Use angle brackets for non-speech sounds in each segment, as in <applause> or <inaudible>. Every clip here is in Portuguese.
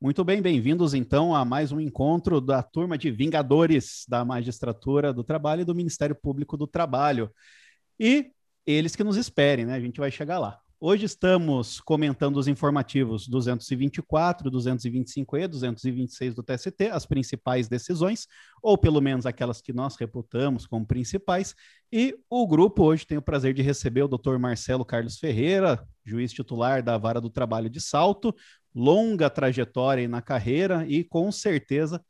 Muito bem, bem-vindos então a mais um encontro da turma de Vingadores da Magistratura do Trabalho e do Ministério Público do Trabalho. E eles que nos esperem, né? A gente vai chegar lá. Hoje estamos comentando os informativos 224, 225E, 226 do TST, as principais decisões, ou pelo menos aquelas que nós reputamos como principais. E o grupo hoje tem o prazer de receber o Dr. Marcelo Carlos Ferreira, juiz titular da Vara do Trabalho de Salto, longa trajetória na carreira e com certeza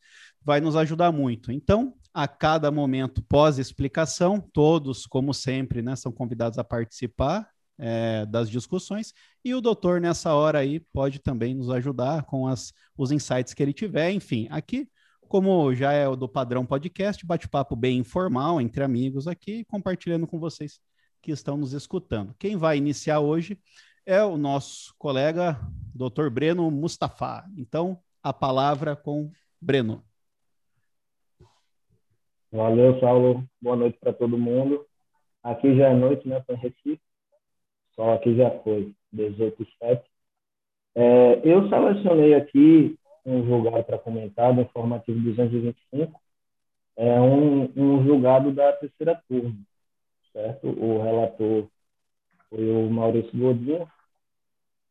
vai nos ajudar muito. Então, a cada momento pós-explicação, todos, como sempre, né, são convidados a participar é, das discussões e o doutor, nessa hora aí, pode também nos ajudar com as, os insights que ele tiver. Enfim, aqui, como já é o do padrão podcast, bate-papo bem informal entre amigos aqui, compartilhando com vocês que estão nos escutando. Quem vai iniciar hoje é o nosso colega Dr. Breno Mustafa. Então, a palavra com Breno. Valeu, Saulo. Boa noite para todo mundo. Aqui já é noite, né, para Recife. Só aqui já foi, 18 7. É, eu selecionei aqui um julgado para comentar do informativo 225. É um, um julgado da terceira turma, certo? O relator foi o Maurício Godinho,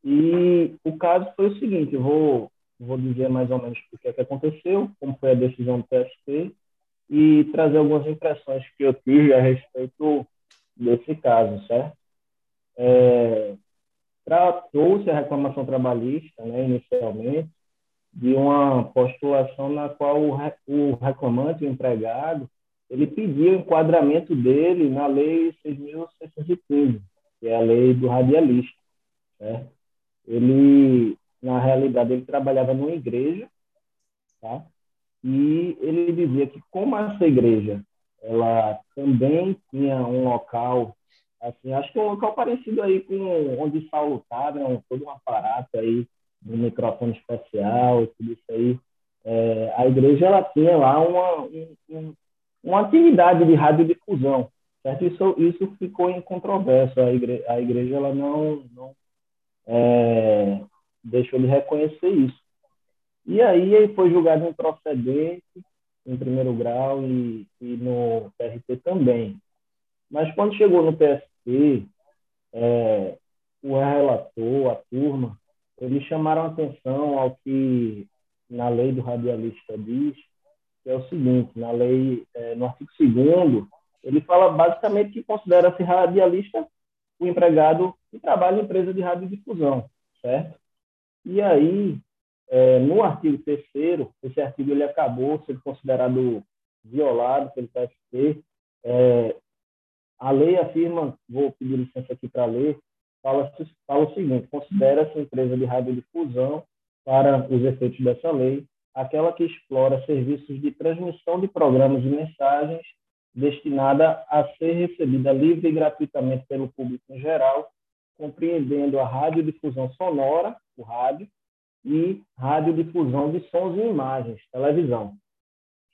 e o caso foi o seguinte, eu vou, vou dizer mais ou menos o que, é que aconteceu, como foi a decisão do TST, e trazer algumas impressões que eu tive a respeito desse caso, certo? É, Tratou-se a reclamação trabalhista, né, inicialmente, de uma postulação na qual o, o reclamante, o empregado, ele pediu o enquadramento dele na Lei 6.615, que é a lei do radialista. Certo? Ele, na realidade, ele trabalhava numa igreja, tá? E ele dizia que como essa igreja, ela também tinha um local, assim, acho que um local parecido aí com onde Saulo estava, né? todo um aparato aí, um microfone especial tudo isso aí. É, a igreja, ela tinha lá uma, um, uma atividade de radiodifusão, certo? Isso, isso ficou em controvérsia. A igreja, a igreja ela não, não é, deixou de reconhecer isso. E aí ele foi julgado improcedente em primeiro grau e, e no PRT também. Mas quando chegou no PSP, é, o relator, a turma, eles chamaram atenção ao que na lei do radialista diz, que é o seguinte, na lei, é, no artigo 2 ele fala basicamente que considera-se radialista o empregado que trabalha em empresa de radiodifusão, certo? E aí, é, no artigo 3 esse artigo ele acabou sendo considerado violado pelo TST. É, a lei afirma, vou pedir licença aqui para ler, fala, fala o seguinte, considera-se empresa de radiodifusão, para os efeitos dessa lei, aquela que explora serviços de transmissão de programas e mensagens destinada a ser recebida livre e gratuitamente pelo público em geral, compreendendo a radiodifusão sonora, o rádio, e radiodifusão de sons e imagens, televisão,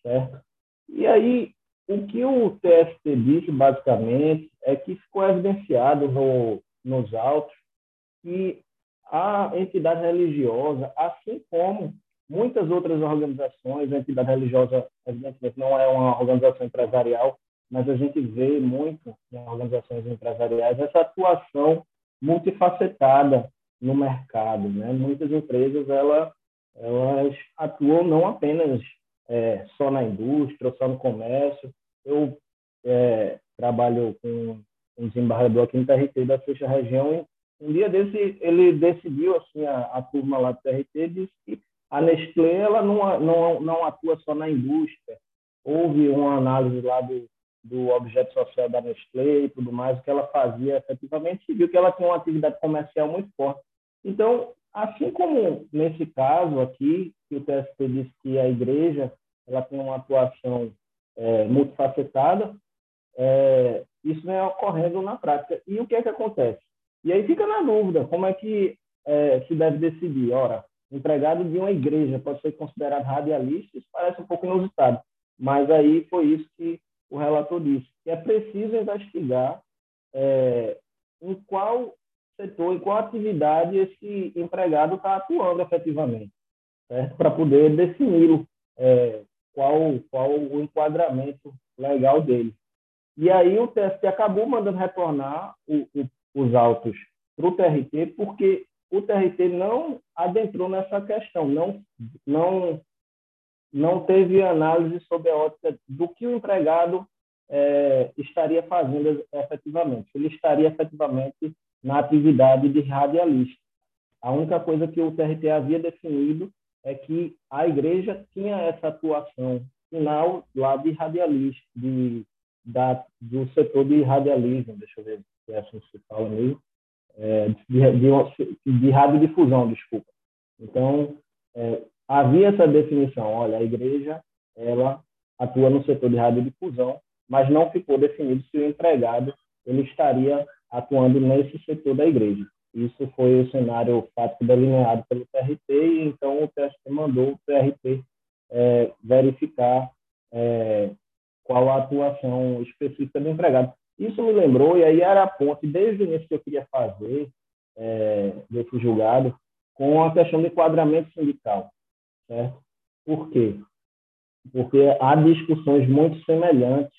certo? E aí, o que o TST disse, basicamente, é que ficou evidenciado no, nos autos que a entidade religiosa, assim como muitas outras organizações, a entidade religiosa, evidentemente, não é uma organização empresarial, mas a gente vê muito em organizações empresariais essa atuação multifacetada no mercado. Né? Muitas empresas ela, elas atuam não apenas é, só na indústria, ou só no comércio. Eu é, trabalho com um desembargador aqui no TRT da sexta região e um dia desse ele decidiu assim a, a turma lá do TRT disse que a Nestlé ela não, não, não atua só na indústria. Houve uma análise lá do, do objeto social da Nestlé e tudo mais, o que ela fazia efetivamente, se viu que ela tinha uma atividade comercial muito forte. Então, assim como nesse caso aqui, que o TST disse que a igreja ela tem uma atuação é, multifacetada, é, isso vem ocorrendo na prática. E o que é que acontece? E aí fica na dúvida, como é que é, se deve decidir? Ora, empregado de uma igreja pode ser considerado radialista, isso parece um pouco inusitado, mas aí foi isso que o relator disse, que é preciso investigar é, em qual setor, em qual atividade esse empregado está atuando efetivamente. para poder defini-lo, é, qual, qual o enquadramento legal dele. E aí o TST acabou mandando retornar o, o, os autos para o TRT, porque o TRT não adentrou nessa questão, não, não, não teve análise sobre a ótica do que o empregado é, estaria fazendo efetivamente. Ele estaria efetivamente na atividade de radialista. A única coisa que o TRT havia definido é que a igreja tinha essa atuação final lá de radialista, de, da, do setor de radialismo, deixa eu ver se é assim que se fala mesmo, é, de, de, de radiodifusão, desculpa. Então, é, havia essa definição, olha, a igreja, ela atua no setor de radiodifusão, mas não ficou definido se o empregado ele estaria atuando nesse setor da igreja. Isso foi o cenário fático delineado pelo TRT e então o TST mandou o TRT é, verificar é, qual a atuação específica do empregado. Isso me lembrou, e aí era a ponte, desde o início que eu queria fazer é, desse julgado, com a questão do enquadramento sindical. Certo? Por quê? Porque há discussões muito semelhantes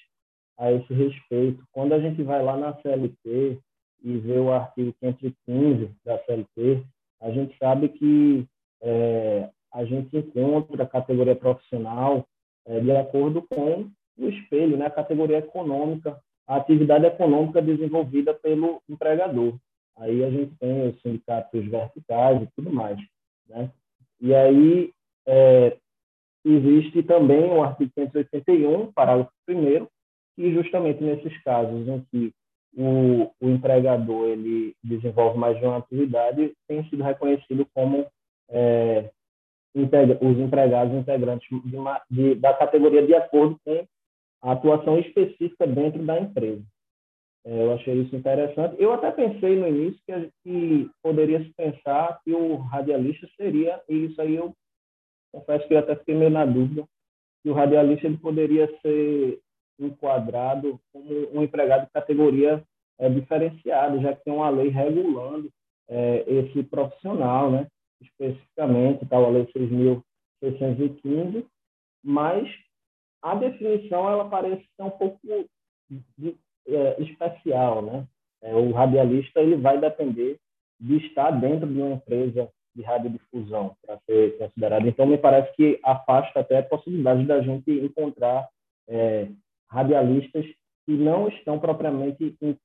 a esse respeito. Quando a gente vai lá na CLT e vê o artigo 515 da CLT, a gente sabe que é, a gente encontra a categoria profissional é, de acordo com o espelho, né, a categoria econômica, a atividade econômica desenvolvida pelo empregador. Aí a gente tem os sindicatos verticais e tudo mais. Né? E aí é, existe também o artigo 581, parágrafo 1 que justamente nesses casos em que o, o empregador ele desenvolve mais de uma atividade, tem sido reconhecido como é, integra, os empregados integrantes de uma, de, da categoria de acordo com a atuação específica dentro da empresa. É, eu achei isso interessante. Eu até pensei no início que, que poderia se pensar que o radialista seria, e isso aí eu confesso que eu até fiquei meio na dúvida, que o radialista ele poderia ser enquadrado como um empregado de categoria é, diferenciada, já que tem uma lei regulando é, esse profissional, né? especificamente, tal, a Lei 6.615, mas a definição ela parece ser um pouco de, é, especial. Né? O radialista ele vai depender de estar dentro de uma empresa de radiodifusão para ser considerado. Então, me parece que afasta até a possibilidade da gente encontrar é, radialistas que não estão propriamente. Em...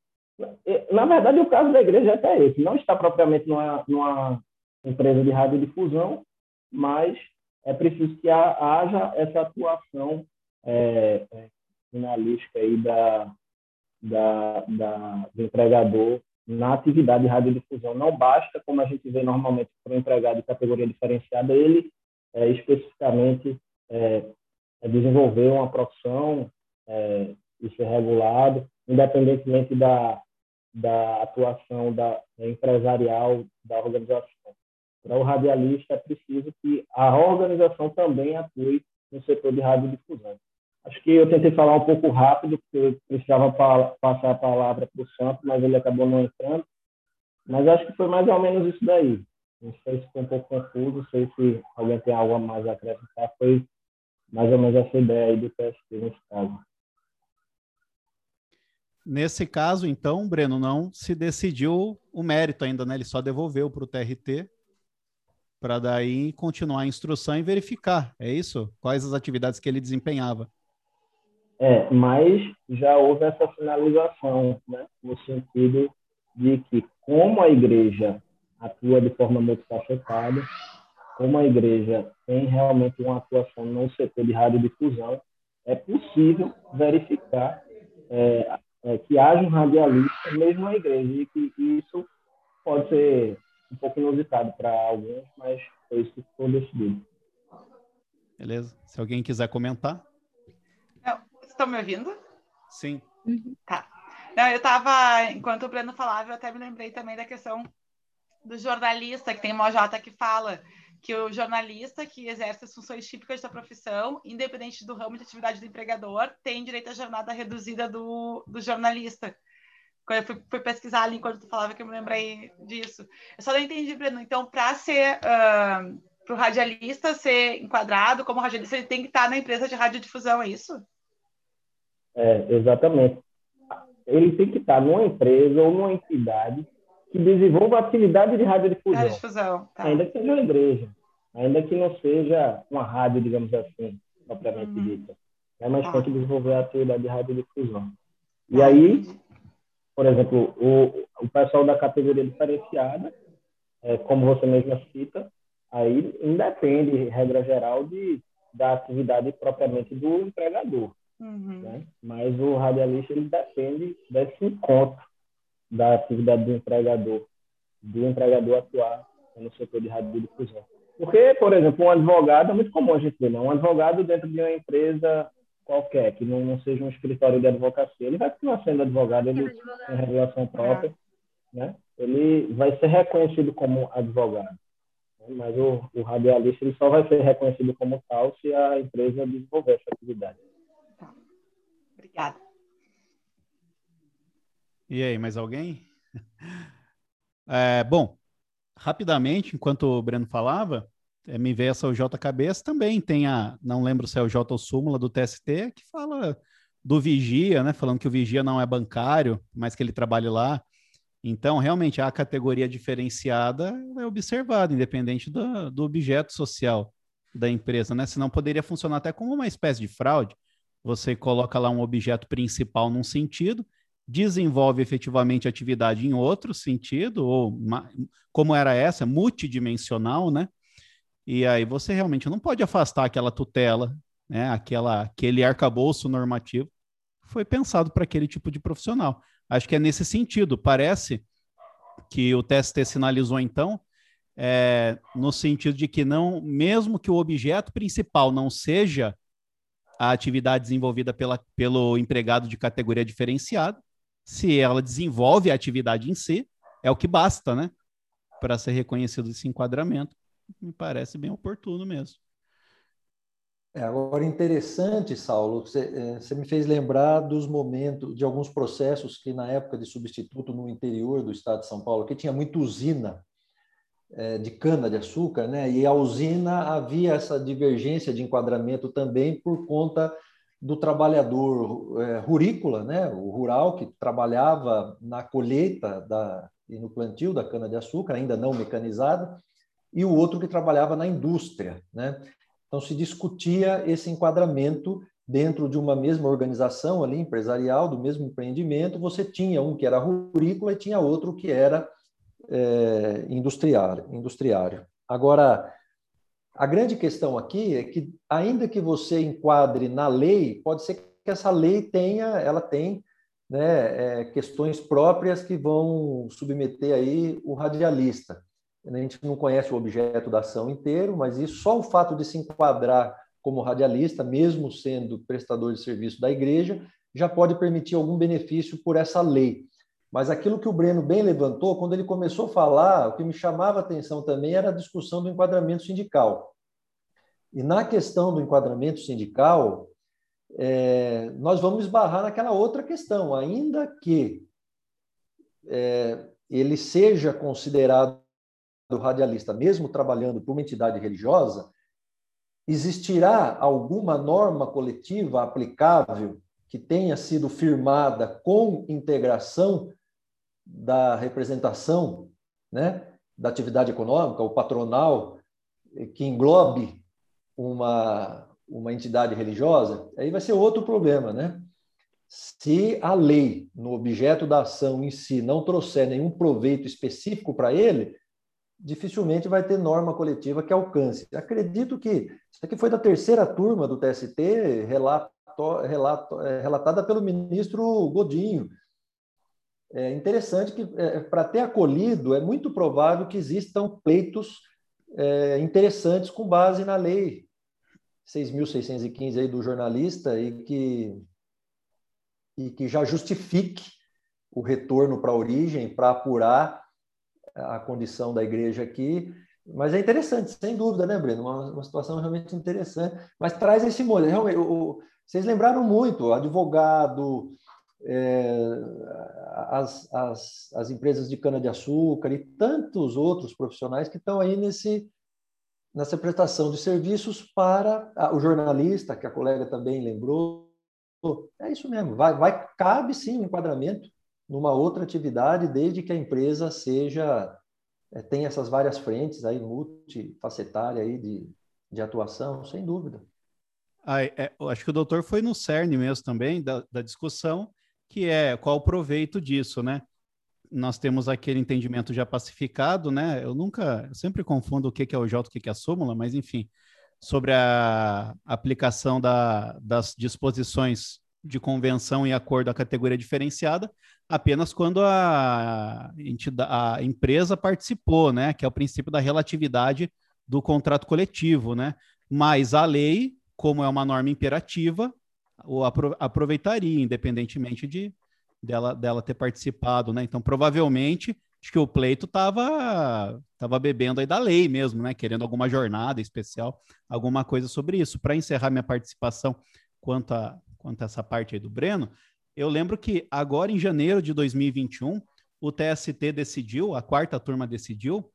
Na verdade, o caso da igreja é até esse: não está propriamente numa, numa empresa de radiodifusão, mas é preciso que haja essa atuação é, é, finalística aí da, da, da, do empregador na atividade de radiodifusão. Não basta, como a gente vê normalmente para o empregado de categoria diferenciada, ele é, especificamente é, é desenvolver uma profissão é, isso é regulado, independentemente da, da atuação da, empresarial da organização. Para o radialista, é preciso que a organização também atue no setor de radiodifusão. Acho que eu tentei falar um pouco rápido, porque eu precisava passar a palavra para o Santos, mas ele acabou não entrando. Mas acho que foi mais ou menos isso daí. Não sei se foi um pouco confuso, não sei se alguém tem algo a mais a acrescentar. Foi mais ou menos essa ideia aí do TST nesse caso. Nesse caso, então, Breno, não se decidiu o mérito ainda, né? Ele só devolveu para o TRT para daí continuar a instrução e verificar, é isso? Quais as atividades que ele desempenhava? É, mas já houve essa finalização, né? No sentido de que, como a igreja atua de forma multifacetada, como a igreja tem realmente uma atuação no setor de radiodifusão, é possível verificar é, é, que haja um radialista mesmo na igreja e que isso pode ser um pouco inusitado para alguns, mas foi isso que foi decidido. Beleza. Se alguém quiser comentar. estão me ouvindo? Sim. Uhum. Tá. Não, eu estava, enquanto o Breno falava, eu até me lembrei também da questão do jornalista, que tem uma Jota que fala que o jornalista que exerce as funções típicas da profissão, independente do ramo de atividade do empregador, tem direito à jornada reduzida do, do jornalista. Quando eu fui, fui, pesquisar ali enquanto tu falava que eu me lembrei disso. Eu só não entendi, Breno. Então, para ser uh, para o radialista ser enquadrado como radialista, ele tem que estar na empresa de radiodifusão, é isso? É, exatamente. Ele tem que estar numa empresa ou numa entidade que desenvolva atividade de radiodifusão. Radiodifusão, tá. Ainda que seja uma igreja, ainda que não seja uma rádio, digamos assim, propriamente uhum. dita. Né? Mas ah. tem que desenvolver a atividade de radiodifusão. E ah, aí, por exemplo, o, o pessoal da categoria diferenciada, é, como você mesma cita, aí independe, regra geral, de, da atividade propriamente do empregador. Uhum. Né? Mas o radialista ele depende desse encontro da atividade do empregador, do empregador atuar no setor de radiodifusão. Porque, por exemplo, um advogado, é muito comum a gente ver, né? um advogado dentro de uma empresa qualquer, que não, não seja um escritório de advocacia, ele vai continuar sendo advogado, ele tem regulação própria, é. né? ele vai ser reconhecido como advogado. Né? Mas o, o radialista ele só vai ser reconhecido como tal se a empresa desenvolver essa atividade. Tá. Obrigada. E aí, mais alguém? <laughs> É, bom, rapidamente, enquanto o Breno falava, é, me veio essa OJ cabeça também tem a, não lembro se é o J ou súmula do TST, que fala do vigia, né? Falando que o vigia não é bancário, mas que ele trabalha lá. Então, realmente, a categoria diferenciada é observada, independente do, do objeto social da empresa, né? Senão poderia funcionar até como uma espécie de fraude. Você coloca lá um objeto principal num sentido, desenvolve efetivamente atividade em outro sentido, ou como era essa, multidimensional, né? E aí você realmente não pode afastar aquela tutela, né? Aquela, aquele arcabouço normativo foi pensado para aquele tipo de profissional. Acho que é nesse sentido. Parece que o TST sinalizou então, é, no sentido de que não, mesmo que o objeto principal não seja a atividade desenvolvida pela, pelo empregado de categoria diferenciada, se ela desenvolve a atividade em si, é o que basta, né? Para ser reconhecido esse enquadramento. Me parece bem oportuno mesmo. É, agora, interessante, Saulo, você, é, me fez lembrar dos momentos, de alguns processos que, na época de substituto no interior do estado de São Paulo, que tinha muita usina é, de cana-de-açúcar, né? e a usina havia essa divergência de enquadramento também por conta do trabalhador é, rurícola, né, o rural que trabalhava na colheita da, e no plantio da cana-de-açúcar, ainda não mecanizada, e o outro que trabalhava na indústria. Né? Então, se discutia esse enquadramento dentro de uma mesma organização ali, empresarial, do mesmo empreendimento, você tinha um que era rurícola e tinha outro que era é, industriário, industriário. Agora, a grande questão aqui é que, ainda que você enquadre na lei, pode ser que essa lei tenha, ela tem né, é, questões próprias que vão submeter aí o radialista. A gente não conhece o objeto da ação inteiro, mas isso só o fato de se enquadrar como radialista, mesmo sendo prestador de serviço da igreja, já pode permitir algum benefício por essa lei. Mas aquilo que o Breno bem levantou, quando ele começou a falar, o que me chamava a atenção também era a discussão do enquadramento sindical. E na questão do enquadramento sindical, é, nós vamos esbarrar naquela outra questão, ainda que é, ele seja considerado radialista, mesmo trabalhando para uma entidade religiosa, existirá alguma norma coletiva aplicável que tenha sido firmada com integração da representação né, da atividade econômica, o patronal, que englobe uma, uma entidade religiosa, aí vai ser outro problema, né? Se a lei, no objeto da ação em si, não trouxer nenhum proveito específico para ele, dificilmente vai ter norma coletiva que alcance. Acredito que isso aqui foi da terceira turma do TST, relato, relato, é, relatada pelo ministro Godinho, é interessante que, é, para ter acolhido, é muito provável que existam pleitos é, interessantes com base na lei 6.615 aí do jornalista e que, e que já justifique o retorno para a origem, para apurar a condição da igreja aqui. Mas é interessante, sem dúvida, né, Breno? Uma, uma situação realmente interessante. Mas traz esse modelo. Realmente, o, vocês lembraram muito, advogado, as, as, as empresas de cana-de-açúcar e tantos outros profissionais que estão aí nesse, nessa prestação de serviços para o jornalista, que a colega também lembrou. É isso mesmo, vai, vai cabe sim um enquadramento numa outra atividade, desde que a empresa seja é, tem essas várias frentes aí multifacetária aí de, de atuação, sem dúvida. Ah, é, acho que o doutor foi no cerne mesmo também da, da discussão, que é qual o proveito disso, né? Nós temos aquele entendimento já pacificado, né? Eu nunca, eu sempre confundo o que, é o J, o que, que é a súmula, mas enfim, sobre a aplicação da, das disposições de convenção e acordo à categoria diferenciada, apenas quando a, a empresa participou, né? Que é o princípio da relatividade do contrato coletivo, né? Mas a lei, como é uma norma imperativa, o aproveitaria, independentemente de dela, dela ter participado, né? Então, provavelmente, acho que o pleito estava tava bebendo aí da lei mesmo, né? Querendo alguma jornada especial, alguma coisa sobre isso. Para encerrar minha participação quanto a, quanto a essa parte aí do Breno, eu lembro que agora em janeiro de 2021, o TST decidiu, a quarta turma decidiu,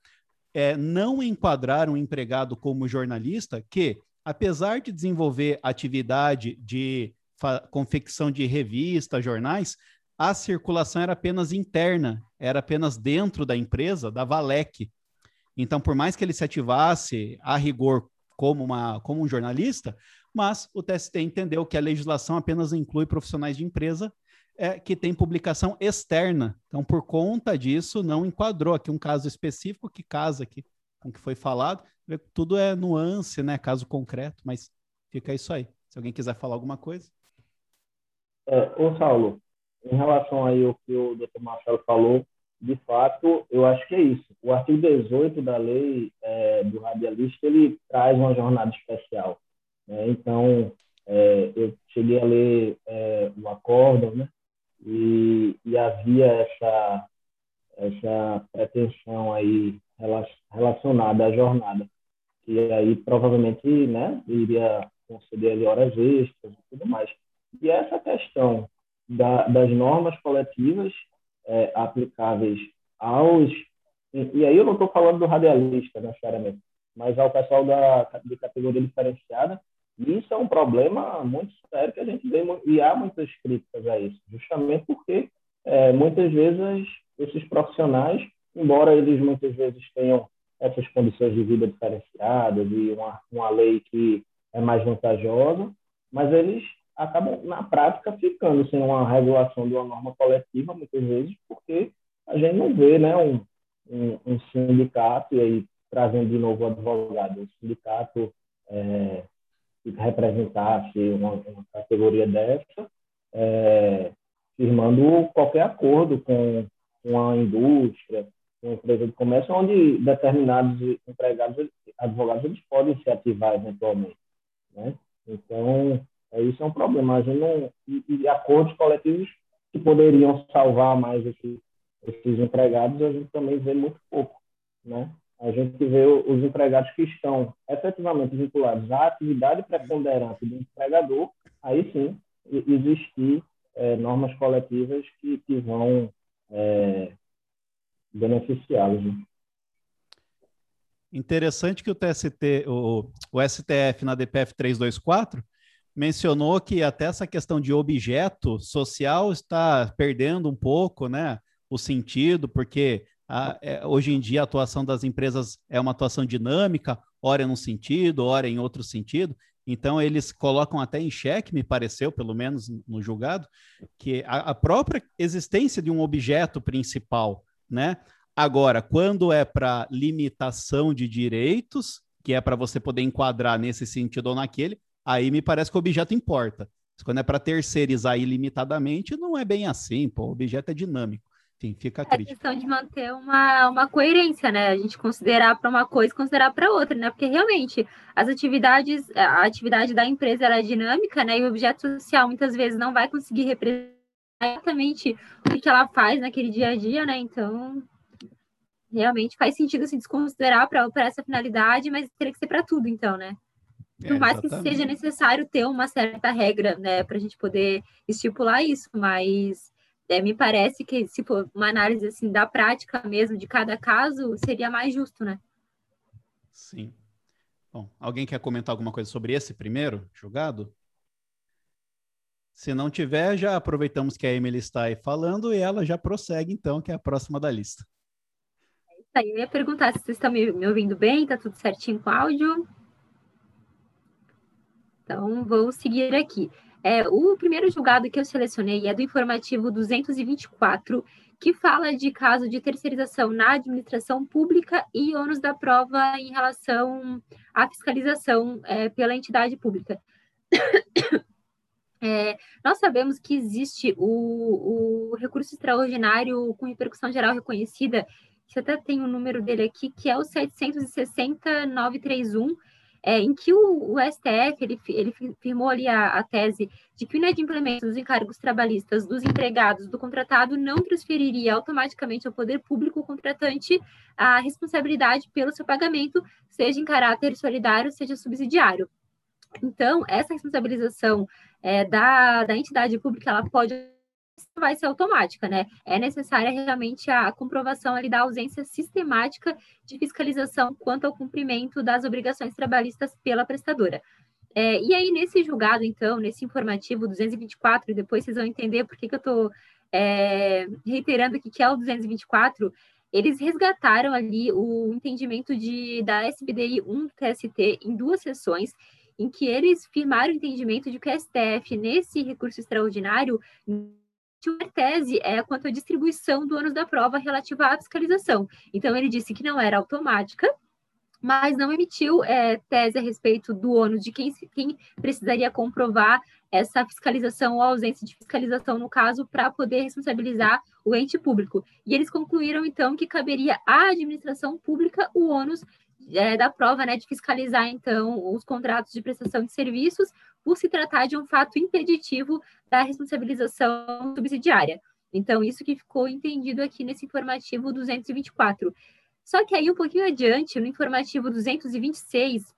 é, não enquadrar um empregado como jornalista que, apesar de desenvolver atividade de confecção de revistas, jornais, a circulação era apenas interna, era apenas dentro da empresa, da Valec. Então, por mais que ele se ativasse a rigor como, uma, como um jornalista, mas o TST entendeu que a legislação apenas inclui profissionais de empresa é, que tem publicação externa. Então, por conta disso, não enquadrou aqui um caso específico que casa aqui com o que foi falado. Tudo é nuance, né? Caso concreto, mas fica isso aí. Se alguém quiser falar alguma coisa. É, ô Saulo, em relação aí ao que o doutor Marcelo falou, de fato, eu acho que é isso. O artigo 18 da lei é, do radialista, ele traz uma jornada especial. Né? Então, é, eu cheguei a ler é, o acórdão, né? E, e, havia essa, essa pretensão aí relacionada à jornada, que aí provavelmente né, iria conceder ali horas extras e tudo mais. E essa questão da, das normas coletivas é, aplicáveis aos. E, e, aí eu não estou falando do radialista necessariamente, mas ao pessoal da, de categoria diferenciada, e isso é um problema muito sério que a gente vê, e há muitas críticas a isso, justamente porque é, muitas vezes esses profissionais, embora eles muitas vezes tenham essas condições de vida diferenciadas e uma, uma lei que é mais vantajosa, mas eles acabam, na prática, ficando sem uma regulação de uma norma coletiva, muitas vezes, porque a gente não vê né, um, um, um sindicato, e aí trazendo de novo o advogado, um sindicato é, que representasse uma, uma categoria dessa, é, firmando qualquer acordo com uma indústria, uma empresa de comércio, onde determinados empregados, advogados, eles podem se ativar eventualmente. Né? Então, é, isso é um problema. A gente não, e, e acordos coletivos que poderiam salvar mais esses, esses empregados, a gente também vê muito pouco. Né? a gente vê os empregados que estão efetivamente vinculados à atividade preponderante do empregador, aí sim existir é, normas coletivas que, que vão é, beneficiá-los. Né? Interessante que o TST, o, o STF na DPF 324 mencionou que até essa questão de objeto social está perdendo um pouco, né, o sentido, porque a, é, hoje em dia a atuação das empresas é uma atuação dinâmica, ora num sentido, ora em outro sentido. Então, eles colocam até em xeque, me pareceu, pelo menos no julgado, que a, a própria existência de um objeto principal, né? Agora, quando é para limitação de direitos, que é para você poder enquadrar nesse sentido ou naquele, aí me parece que o objeto importa. Mas quando é para terceirizar ilimitadamente, não é bem assim, pô, o objeto é dinâmico. Enfim, fica a crítica. É questão de manter uma, uma coerência, né? A gente considerar para uma coisa e considerar para outra, né? Porque realmente as atividades, a atividade da empresa era é dinâmica, né? E o objeto social muitas vezes não vai conseguir representar exatamente o que ela faz naquele dia a dia, né? Então, realmente faz sentido se desconsiderar para essa finalidade, mas teria que ser para tudo, então, né? Por é, mais que seja necessário ter uma certa regra, né, para a gente poder estipular isso, mas é, me parece que se for uma análise assim da prática mesmo de cada caso, seria mais justo, né? Sim. Bom, alguém quer comentar alguma coisa sobre esse primeiro julgado? Se não tiver, já aproveitamos que a Emily está aí falando e ela já prossegue, então, que é a próxima da lista. É isso aí, eu ia perguntar se vocês estão me, me ouvindo bem, tá tudo certinho com o áudio? Então, vou seguir aqui. É, o primeiro julgado que eu selecionei é do informativo 224, que fala de caso de terceirização na administração pública e ônus da prova em relação à fiscalização é, pela entidade pública. <coughs> É, nós sabemos que existe o, o, recurso extraordinário com repercussão geral reconhecida, que até tem o número dele aqui, que é o 760.931, é, em que o, o, STF ele, ele firmou ali a, a, tese de que o inadimplemento dos encargos trabalhistas dos empregados do contratado não transferiria automaticamente ao poder público contratante a responsabilidade pelo seu pagamento, seja em caráter solidário, seja subsidiário. Então, essa responsabilização é, da, da entidade pública, ela pode vai ser automática, né? É necessária realmente a comprovação ali da ausência sistemática de fiscalização quanto ao cumprimento das obrigações trabalhistas pela prestadora. É, e aí, nesse julgado, então, nesse informativo 224, e depois vocês vão entender por que, que eu estou é, reiterando aqui que é o 224, eles resgataram ali o entendimento de, da SBDI 1 TST em duas sessões, em que eles firmaram o entendimento de que o STF, nesse recurso extraordinário, uma tese é quanto à distribuição do ônus da prova relativa à fiscalização. Então, ele disse que não era automática, mas não emitiu é, tese a respeito do ônus de quem, quem precisaria comprovar essa fiscalização ou ausência de fiscalização, no caso, para poder responsabilizar o ente público. E eles concluíram, então, que caberia à administração pública o ônus é, da prova né, de fiscalizar, então, os contratos de prestação de serviços, por se tratar de um fato impeditivo da responsabilização subsidiária. Então, isso que ficou entendido aqui nesse informativo 224. Só que aí, um pouquinho adiante, no informativo 226,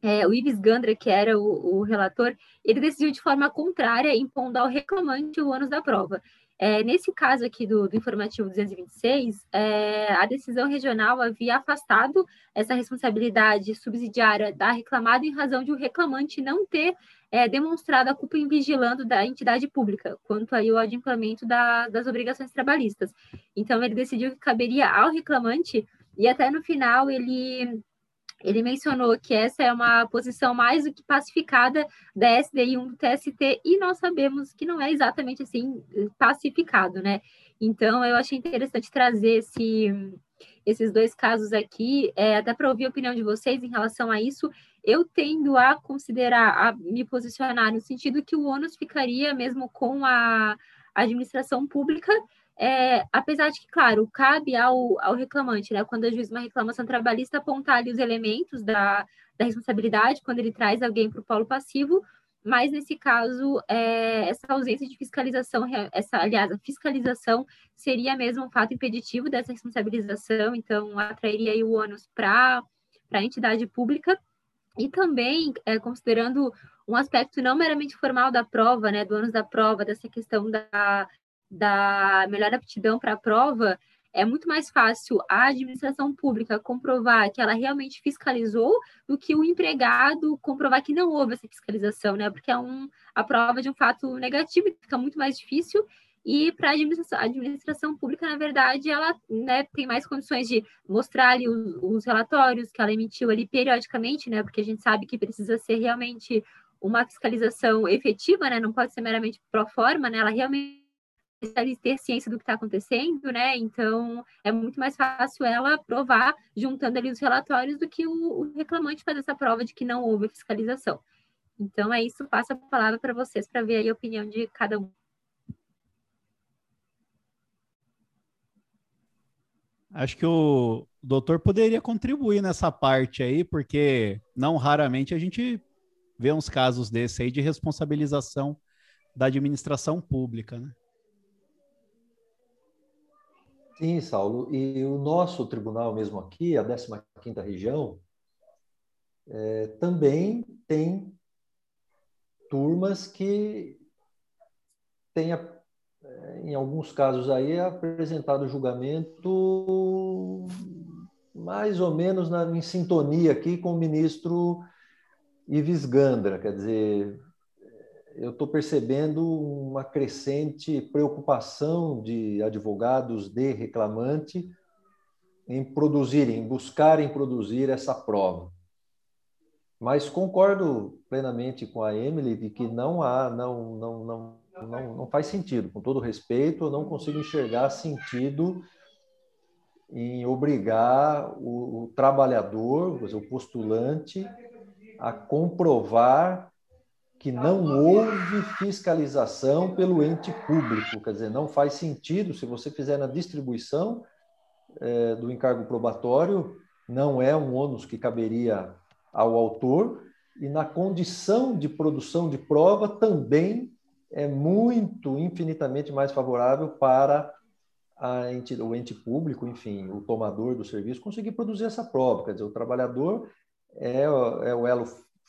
é, o Ives Gandra, que era o, o, relator, ele decidiu de forma contrária, impondo ao reclamante o ônus da prova. É, nesse caso aqui do, do informativo 226, é, a decisão regional havia afastado essa responsabilidade subsidiária da reclamada em razão de o reclamante não ter é, demonstrado a culpa em vigilando da entidade pública, quanto aí ao adimplemento da, das obrigações trabalhistas. Então, ele decidiu que caberia ao reclamante, e até no final ele ele mencionou que essa é uma posição mais do que pacificada da SDI1 do TST, e nós sabemos que não é exatamente assim pacificado, né? Então, eu achei interessante trazer esse, esses dois casos aqui, é, até para ouvir a opinião de vocês em relação a isso. Eu tendo a considerar, a me posicionar no sentido que o ônus ficaria mesmo com a administração pública, é, apesar de que, claro, cabe ao, ao reclamante, né, quando a juiz uma reclamação trabalhista, apontar ali os elementos da, da responsabilidade, quando ele traz alguém para o polo passivo, mas nesse caso, é, essa ausência de fiscalização, essa, aliás, a fiscalização seria mesmo um fato impeditivo dessa responsabilização, então atrairia o ônus para a entidade pública, e também, é, considerando um aspecto não meramente formal da prova, né, do ônus da prova, dessa questão da da melhor aptidão para a prova, é muito mais fácil a administração pública comprovar que ela realmente fiscalizou do que o empregado comprovar que não houve essa fiscalização, né? Porque é um, a prova de um fato negativo fica muito mais difícil. E para a administração, administração, pública, na verdade, ela né, tem mais condições de mostrar ali os, os, relatórios que ela emitiu ali periodicamente, né? Porque a gente sabe que precisa ser realmente uma fiscalização efetiva, né? Não pode ser meramente pro forma, né? Ela realmente ter ciência do que está acontecendo, né? Então é muito mais fácil ela provar, juntando ali os relatórios, do que o, o reclamante fazer essa prova de que não houve fiscalização. Então é isso, passo a palavra para vocês para ver a opinião de cada um. Acho que o doutor poderia contribuir nessa parte aí, porque não raramente a gente vê uns casos desse aí de responsabilização da administração pública, né? Sim, Saulo. E o nosso tribunal mesmo aqui, a 15ª região, é, também tem turmas que têm, é, em alguns casos aí, apresentado julgamento mais ou menos na, em sintonia aqui com o ministro Ives Gandra, quer dizer, eu estou percebendo uma crescente preocupação de advogados de reclamante em produzirem, buscarem produzir essa prova. Mas concordo plenamente com a Emily de que não há, não, não, não, não, não faz sentido. Com todo respeito, eu não consigo enxergar sentido em obrigar o, o trabalhador, o postulante, a comprovar que não houve fiscalização pelo ente público. Quer dizer, não faz sentido, se você fizer na distribuição é, do encargo probatório, não é um ônus que caberia ao autor, e na condição de produção de prova também é muito, infinitamente mais favorável para ente, o ente público, enfim, o tomador do serviço, conseguir produzir essa prova. Quer dizer, o trabalhador é, é o elo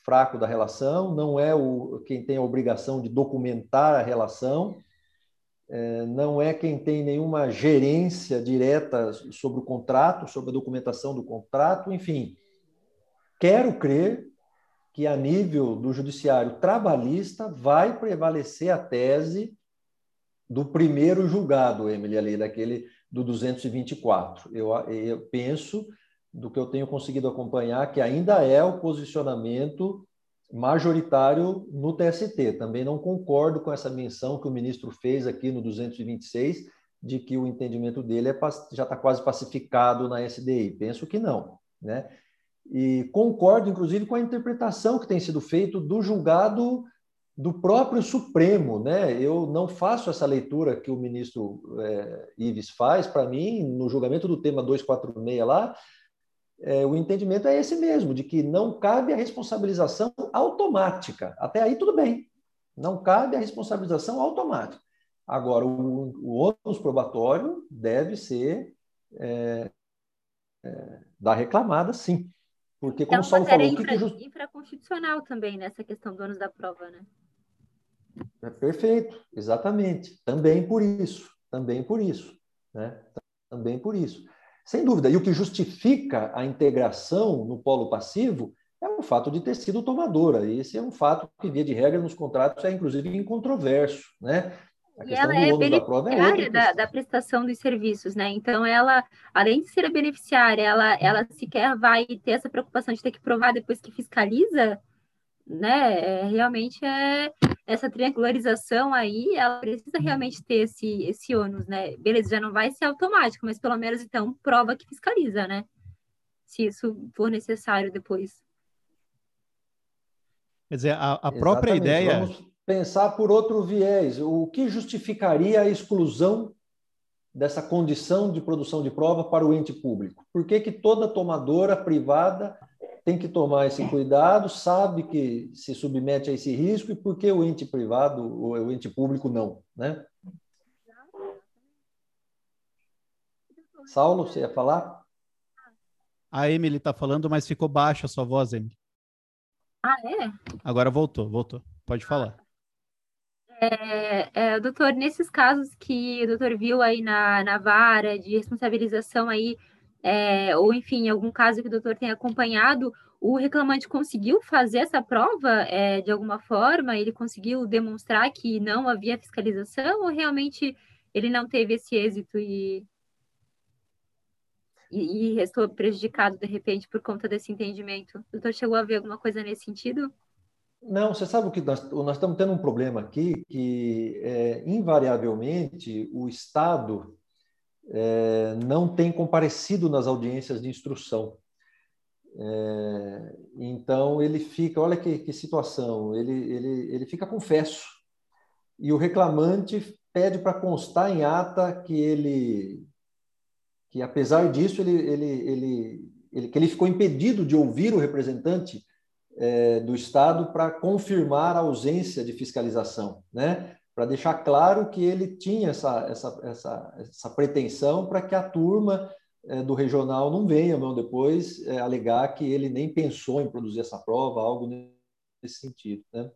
fraco da relação, não é o, quem tem a obrigação de documentar a relação, é, não é quem tem nenhuma gerência direta sobre o contrato, sobre a documentação do contrato, enfim. Quero crer que, a nível do judiciário trabalhista, vai prevalecer a tese do primeiro julgado, Emily, ali, daquele do 224. Eu, eu penso do que eu tenho conseguido acompanhar, que ainda é o posicionamento majoritário no TST. Também não concordo com essa menção que o ministro fez aqui no 226, de que o entendimento dele é, já está quase pacificado na SDI. Penso que não. Né? E concordo, inclusive, com a interpretação que tem sido feita do julgado do próprio Supremo. Né? Eu não faço essa leitura que o ministro é, Ives faz. Para mim, no julgamento do tema 246 lá, é, o entendimento é esse mesmo, de que não cabe a responsabilização automática. Até aí tudo bem. Não cabe a responsabilização automática. Agora, o, o ônus probatório deve ser é, é, da reclamada, sim. Porque, como é o Saulo falou... Infra, que just... infraconstitucional também, nessa questão do ônus da prova, né? É perfeito, exatamente. Também por isso. Também por isso. Né? Também por isso. Sem dúvida. E o que justifica a integração no polo passivo é o fato de ter sido tomadora. E esse é um fato que, via de regra, nos contratos é inclusive incontroverso. Né? A e ela é, beneficiária é da, da, prestação dos serviços, né? Então, ela, além de ser beneficiária, ela, ela sequer vai ter essa preocupação de ter que provar depois que fiscaliza, né? É, realmente é essa triangularização aí, ela precisa realmente ter esse, esse ônus, né? Beleza, já não vai ser automático, mas pelo menos então prova que fiscaliza, né? Se isso for necessário depois. Quer dizer, a, a própria ideia. Vamos pensar por outro viés. O que justificaria a exclusão dessa condição de produção de prova para o ente público? Por que, que toda tomadora privada tem que tomar esse cuidado, sabe que se submete a esse risco e por que o ente privado ou o ente público não, né? Saulo, você ia falar? A Emily está falando, mas ficou baixa a sua voz, Emily. Ah, é? Agora voltou, voltou. Pode falar. É, é, doutor, nesses casos que o doutor viu aí na, na vara de responsabilização aí é, ou enfim, algum caso que o doutor tenha acompanhado, o reclamante conseguiu fazer essa prova é, de alguma forma? Ele conseguiu demonstrar que não havia fiscalização ou realmente ele não teve esse êxito e, e, e restou prejudicado de repente por conta desse entendimento? O doutor chegou a ver alguma coisa nesse sentido? Não, você sabe que nós, nós estamos tendo um problema aqui que, é, invariavelmente, o Estado é, não tem comparecido nas audiências de instrução. É, então ele fica, olha que, que, situação, ele, ele, ele fica confesso e o reclamante pede para constar em ata que ele, que apesar disso ele, ele, ele, ele que ele ficou impedido de ouvir o representante é, do Estado para confirmar a ausência de fiscalização, né? Para deixar claro que ele tinha essa, essa, essa, essa pretensão para que a turma é, do regional não venha não, depois é, alegar que ele nem pensou em produzir essa prova, algo nesse sentido. Né?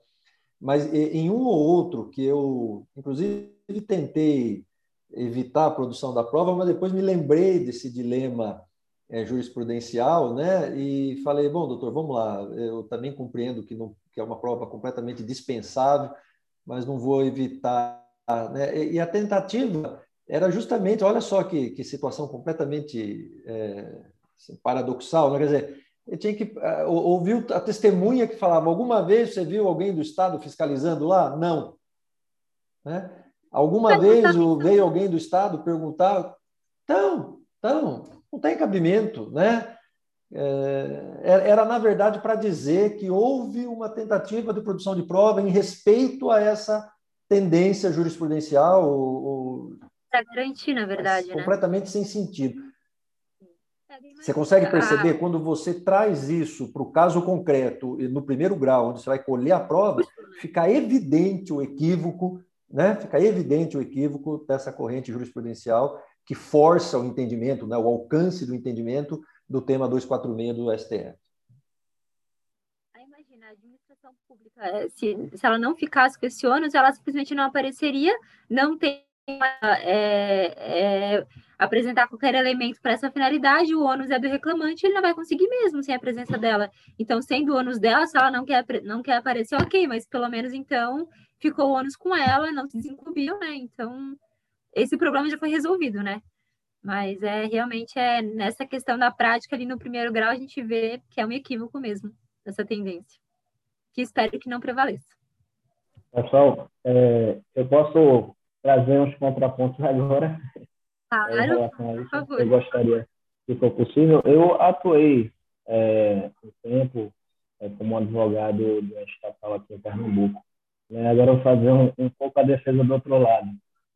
Mas em um ou outro que eu, inclusive, tentei evitar a produção da prova, mas depois me lembrei desse dilema é, jurisprudencial, né? E falei, bom, doutor, vamos lá. Eu também compreendo que, não, que é uma prova completamente dispensável, mas não vou evitar. Né? E a tentativa era justamente, olha só que, que situação completamente é, assim, paradoxal, né? quer dizer, eu tinha que uh, ouvir a testemunha que falava, alguma vez você viu alguém do Estado fiscalizando lá? Não. Né? Alguma vez veio alguém do Estado perguntar? Então, então, não tem cabimento, né? É, era, na verdade, para dizer que houve uma tentativa de produção de prova em respeito a essa tendência jurisprudencial. Para garantir, na verdade. Né? Completamente sem sentido. Você consegue perceber ah. quando você traz isso para o caso concreto, no primeiro grau, onde você vai colher a prova, fica evidente o equívoco, né? Fica evidente o equívoco dessa corrente jurisprudencial que força o entendimento, né? o alcance do entendimento do tema 246 do STF. Imagina, a administração pública, eh, se, se ela não ficasse com esse ônus, ela simplesmente não apareceria, não tem é, é, apresentar qualquer elemento para essa finalidade, o ônus é do reclamante, ele não vai conseguir mesmo sem a presença dela. Então, sendo o ônus dela, se ela não quer, não quer aparecer, ok, mas pelo menos então ficou o ônus com ela, não se desincumbiu, né? Então, esse problema já foi resolvido, né? Mas é realmente é nessa questão da prática ali no primeiro grau a gente vê que é um equívoco mesmo, essa tendência. Que espero que não prevaleça. Pessoal, é, eu posso trazer uns contrapontos agora. Claro, por favor. Eu gostaria, se for possível. Eu atuei é, um tempo é, como advogado de uma estatal aqui em Pernambuco. Né? Agora eu vou fazer um, um, pouco a defesa do outro lado.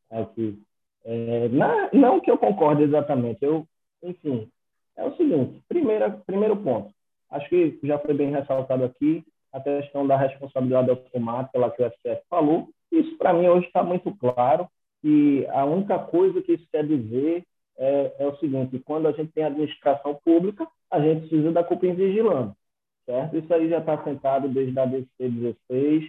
Aqui. É, não, não que eu concorde exatamente. Eu, enfim, é o seguinte. Primeira, primeiro ponto. Acho que já foi bem ressaltado aqui a questão da responsabilidade automática, lá que o STF falou, isso, para mim, hoje está muito claro e a única coisa que isso quer dizer é, é, o seguinte, quando a gente tem administração pública, a gente precisa da culpa em vigilância, certo? Isso aí já está sentado desde a DC 16,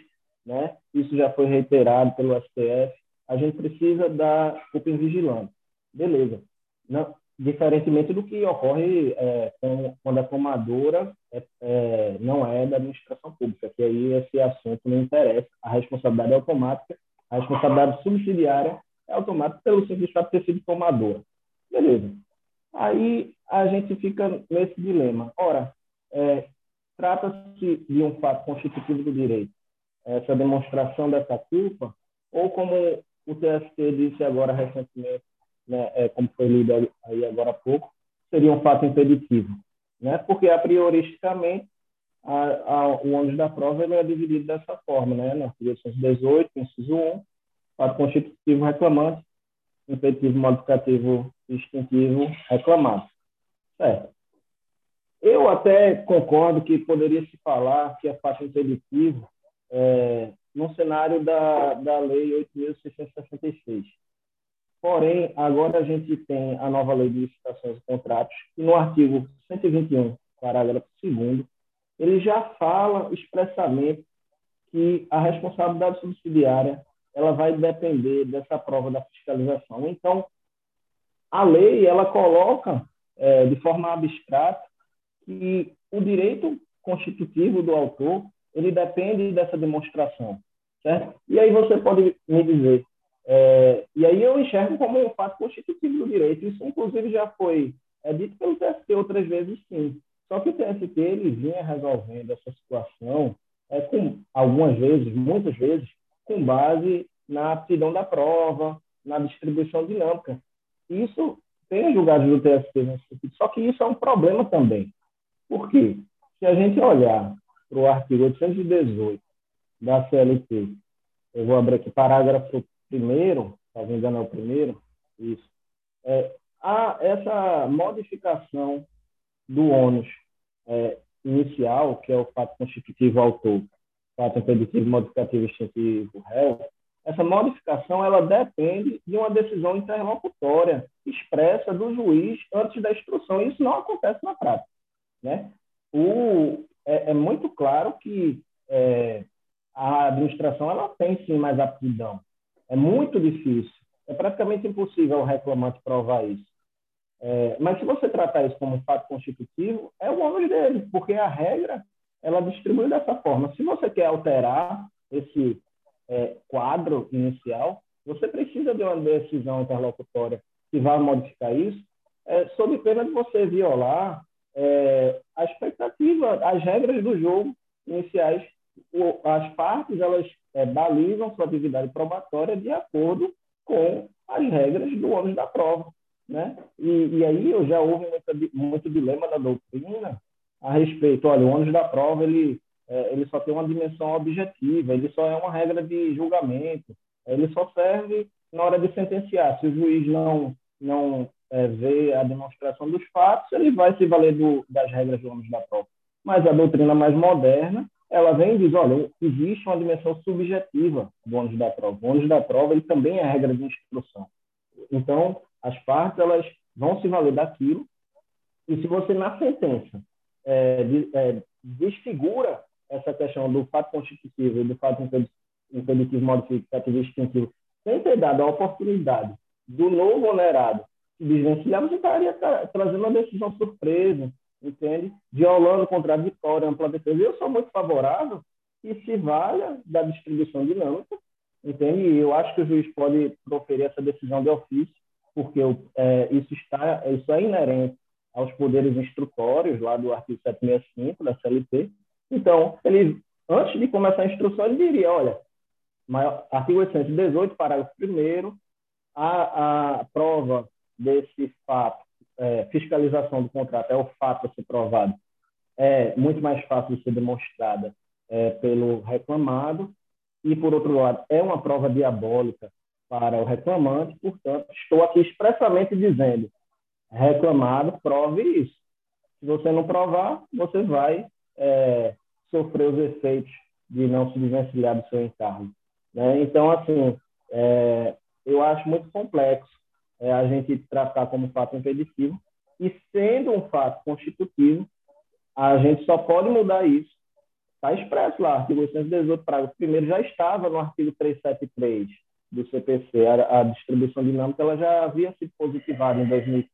né? Isso já foi reiterado pelo STF. A gente precisa da culpa em vigilância. Beleza. Não, diferentemente do que ocorre é, com, quando a tomadora é, é, não é da administração pública, que aí esse assunto não interessa. A responsabilidade é automática, a responsabilidade subsidiária é automática pelo simples de ter sido tomadora. Beleza. Aí a gente fica nesse dilema. Ora, é, trata-se de um fato constitutivo do direito, essa demonstração dessa culpa, ou como o TST disse agora recentemente, né, é, como foi lido aí agora há pouco, seria um fato impeditivo, né? Porque a prioristicamente a, a, o ônus da prova ele é dividido dessa forma, né? No artigo 18, inciso 1, fato constitutivo reclamante, impeditivo modificativo distintivo reclamado. Certo. Eu até concordo que poderia se falar que é fato impeditivo é, no cenário da, da Lei 8.666. Porém, agora a gente tem a nova lei de licitações e contratos, e no artigo 121, parágrafo 2 ele já fala expressamente que a responsabilidade subsidiária ela vai depender dessa prova da fiscalização. Então, a lei ela coloca é, de forma abstrata que o direito constitutivo do autor ele depende dessa demonstração, certo? E aí você pode me dizer é, e aí eu enxergo como um fato constitutivo do direito. Isso, inclusive, já foi é, dito pelo TST outras vezes, sim. Só que o TST ele vinha resolvendo essa situação é, com algumas vezes, muitas vezes, com base na aptidão da prova, na distribuição dinâmica. Isso tem julgado do TST nesse sentido. Só que isso é um problema também. Por quê? Se a gente olhar para o artigo 818 da CLT, eu vou abrir aqui parágrafo primeiro, se não me engano é o primeiro, isso, é, a, essa modificação do ônus é, inicial, que é o fato constitutivo autor, fato impeditivo, modificativo, extintivo, réu, essa modificação ela depende de uma decisão interlocutória expressa do juiz antes da instrução. Isso não acontece na prática. Né? O, é, é muito claro que é, a administração ela tem sim mais aptidão é muito difícil. É praticamente impossível o reclamante provar isso. É, mas se você tratar isso como fato constitutivo, é o ônus dele, porque a regra ela distribui dessa forma. Se você quer alterar esse é, quadro inicial, você precisa de uma decisão interlocutória que vá modificar isso, é, sob pena de você violar é, a expectativa, as regras do jogo iniciais. O, as partes elas é, balizam sua atividade probatória de acordo com as regras do ônus da prova. Né? E, e aí eu já houve muito, muito dilema da doutrina a respeito. Olha, o ônus da prova ele, é, ele só tem uma dimensão objetiva, ele só é uma regra de julgamento, ele só serve na hora de sentenciar. Se o juiz não, não é, vê a demonstração dos fatos, ele vai se valer do, das regras do ônus da prova. Mas a doutrina mais moderna, ela vem e diz, olha, existe uma dimensão subjetiva do ônus da prova. O ônus da prova ele também é regra de instrução. Então, as partes elas vão se valer daquilo. E se você, na sentença, é, é, desfigura essa questão do fato constitutivo e do fato impeditivo modificativo extintivo, sem ter dado a oportunidade do novo onerado se desvencilhar, você estaria trazendo uma decisão surpresa, entende? Violando contraditório, ampla defesa. Eu sou muito favorável que se valha da distribuição dinâmica, entende? E eu acho que o juiz pode proferir essa decisão de ofício porque é, isso, está, isso é inerente aos poderes instrutórios lá do artigo 765 da CLT. Então, ele, antes de começar a instrução, ele diria, olha, artigo 818, parágrafo 1 a, a prova desse fato, é, fiscalização do contrato, é o fato a ser provado, é muito mais fácil de ser demonstrada é, pelo reclamado, e, por outro lado, é uma prova diabólica para o reclamante, portanto, estou aqui expressamente dizendo, reclamado, prove isso. Se você não provar, você vai é, sofrer os efeitos de não se desvencilhar do seu encargo. Né? Então, assim, é, eu acho muito complexo é, a gente tratar como fato impeditivo, e sendo um fato constitutivo, a gente só pode mudar isso. Está expresso lá, artigo 818, parágrafo 1 já estava no artigo 373 do CPC, a, a, distribuição dinâmica, ela já havia sido positivada em 2005.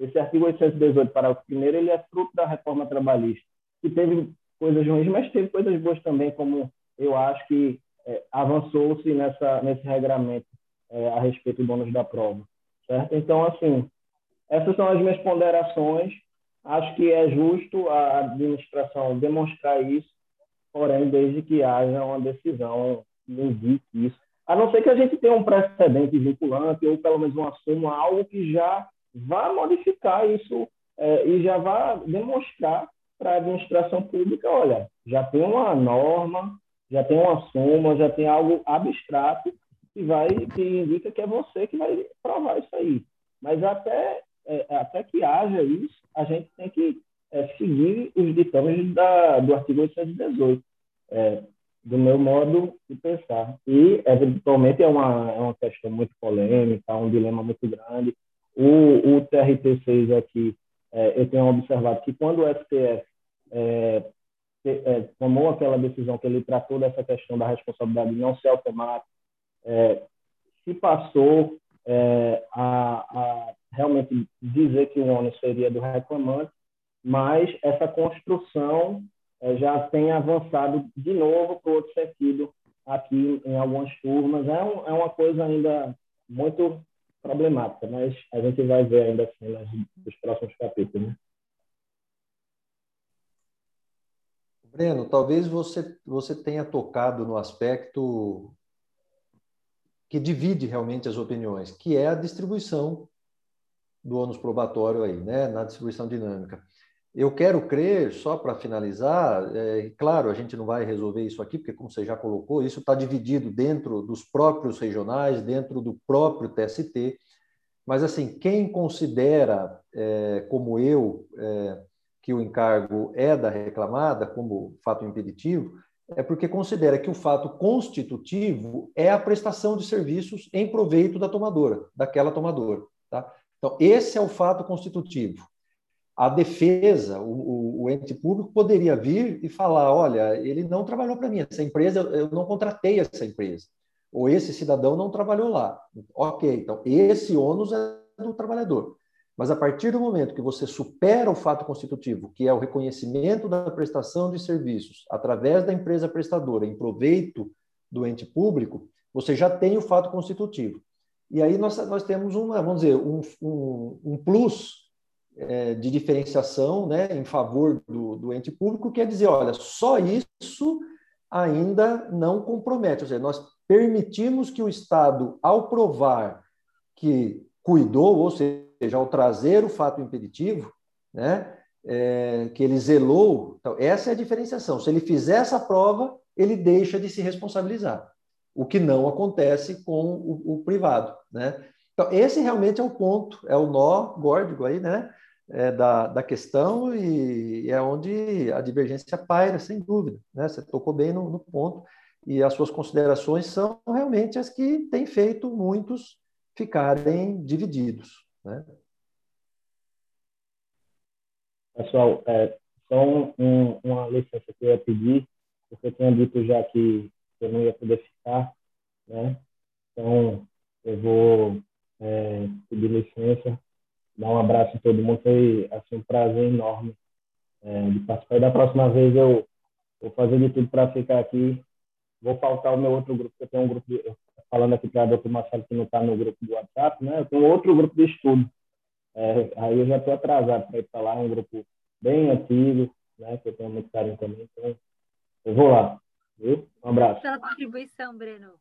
Esse artigo 818, parágrafo 1 ele é fruto da reforma trabalhista, que teve coisas ruins, mas teve coisas boas também, como eu acho que é, avançou-se nessa nesse regramento é, a respeito do bônus da prova, certo? Então, assim, essas são as minhas ponderações. Acho que é justo a administração demonstrar isso, porém, desde que haja uma decisão que indique isso a não ser que a gente tenha um precedente vinculante ou pelo menos uma súmula, algo que já vá modificar isso é, e já vá demonstrar para a administração pública, olha, já tem uma norma, já tem uma súmula, já tem algo abstrato que vai que indica que é você que vai provar isso aí. Mas até é, até que haja isso, a gente tem que é, seguir os ditames da, do artigo 818. É, do meu modo de pensar. E, eventualmente, é uma, é uma questão muito polêmica, um dilema muito grande. O, o TRT6 aqui, é, eu tenho observado que quando o STF é, é, tomou aquela decisão que ele tratou dessa questão da responsabilidade não ser automática, é, se passou é, a, a, realmente dizer que o ônus seria do reclamante, mas essa construção é, já tem avançado de novo para outro sentido aqui em algumas turmas. É, um, é uma coisa ainda muito problemática, mas a gente vai ver ainda assim nos próximos capítulos. Né? Breno, talvez você, você tenha tocado no aspecto que divide realmente as opiniões, que é a distribuição do ônus probatório aí, né, na distribuição dinâmica. Eu quero crer, só para finalizar, é, claro, a gente não vai resolver isso aqui, porque, como você já colocou, isso está dividido dentro dos próprios regionais, dentro do próprio TST, mas, assim, quem considera, é, como eu, é, que o encargo é da reclamada, como fato impeditivo, é porque considera que o fato constitutivo é a prestação de serviços em proveito da tomadora, daquela tomadora. Tá? Então, esse é o fato constitutivo a defesa, o, o, ente público poderia vir e falar: olha, ele não trabalhou para mim, essa empresa, eu não contratei essa empresa, ou esse cidadão não trabalhou lá. Ok, então esse ônus é do trabalhador. Mas a partir do momento que você supera o fato constitutivo, que é o reconhecimento da prestação de serviços através da empresa prestadora em proveito do ente público, você já tem o fato constitutivo. E aí nós, nós temos um, vamos dizer, um, um, um plus é, de diferenciação né, em favor do, do ente público, quer dizer, olha, só isso ainda não compromete. Ou seja, nós permitimos que o Estado, ao provar que cuidou, ou seja, ao trazer o fato impeditivo, né, é, que ele zelou, então, essa é a diferenciação. Se ele fizer essa prova, ele deixa de se responsabilizar, o que não acontece com o, o privado. Né? Então, esse realmente é o ponto, é o nó górdico aí, né? É, da, da questão e, e, é onde a divergência paira, sem dúvida. Né? Você tocou bem no, no ponto e as suas considerações são realmente as que têm feito muitos ficarem divididos. Né? Pessoal, é, só um, uma licença que eu ia pedir, porque eu tinha dito já que eu não ia poder ficar, né? Então, eu vou é, pedir licença, dar um abraço em todo mundo, foi assim, um prazer enorme é, de participar. E da próxima vez eu vou fazer de tudo para ficar aqui. Vou faltar o meu outro grupo, eu tenho um grupo, de, falando aqui para a doutor Marcelo que não está no grupo do WhatsApp, né? Eu tenho outro grupo de estudo. É, aí eu já estou atrasado para ir para lá, é um grupo bem antigo, né? Que eu tenho muito carinho também. Então, eu vou lá. Viu? Um abraço. Pela contribuição, Breno.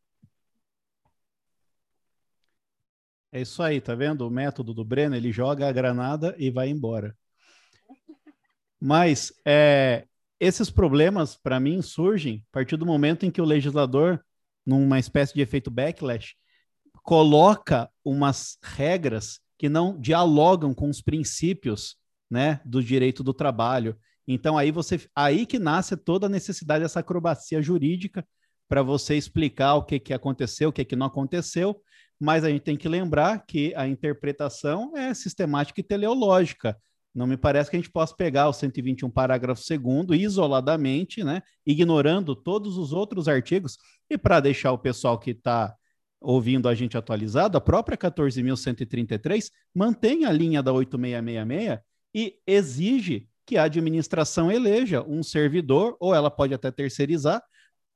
É isso aí, tá vendo? O método do Breno, ele joga a granada e vai embora. Mas é, esses problemas, para mim, surgem a partir do momento em que o legislador numa espécie de efeito backlash, coloca umas regras que não dialogam com os princípios né, do direito do trabalho. Então aí você aí que nasce toda a necessidade dessa acrobacia jurídica para você explicar o que, que aconteceu, o que, que não aconteceu, mas a gente tem que lembrar que a interpretação é sistemática e teleológica. Não me parece que a gente possa pegar o 121 parágrafo 2 isoladamente, né, ignorando todos os outros artigos. E para deixar o pessoal que está ouvindo a gente atualizado, a própria 14.133 mantém a linha da 8666 e exige que a administração eleja um servidor, ou ela pode até terceirizar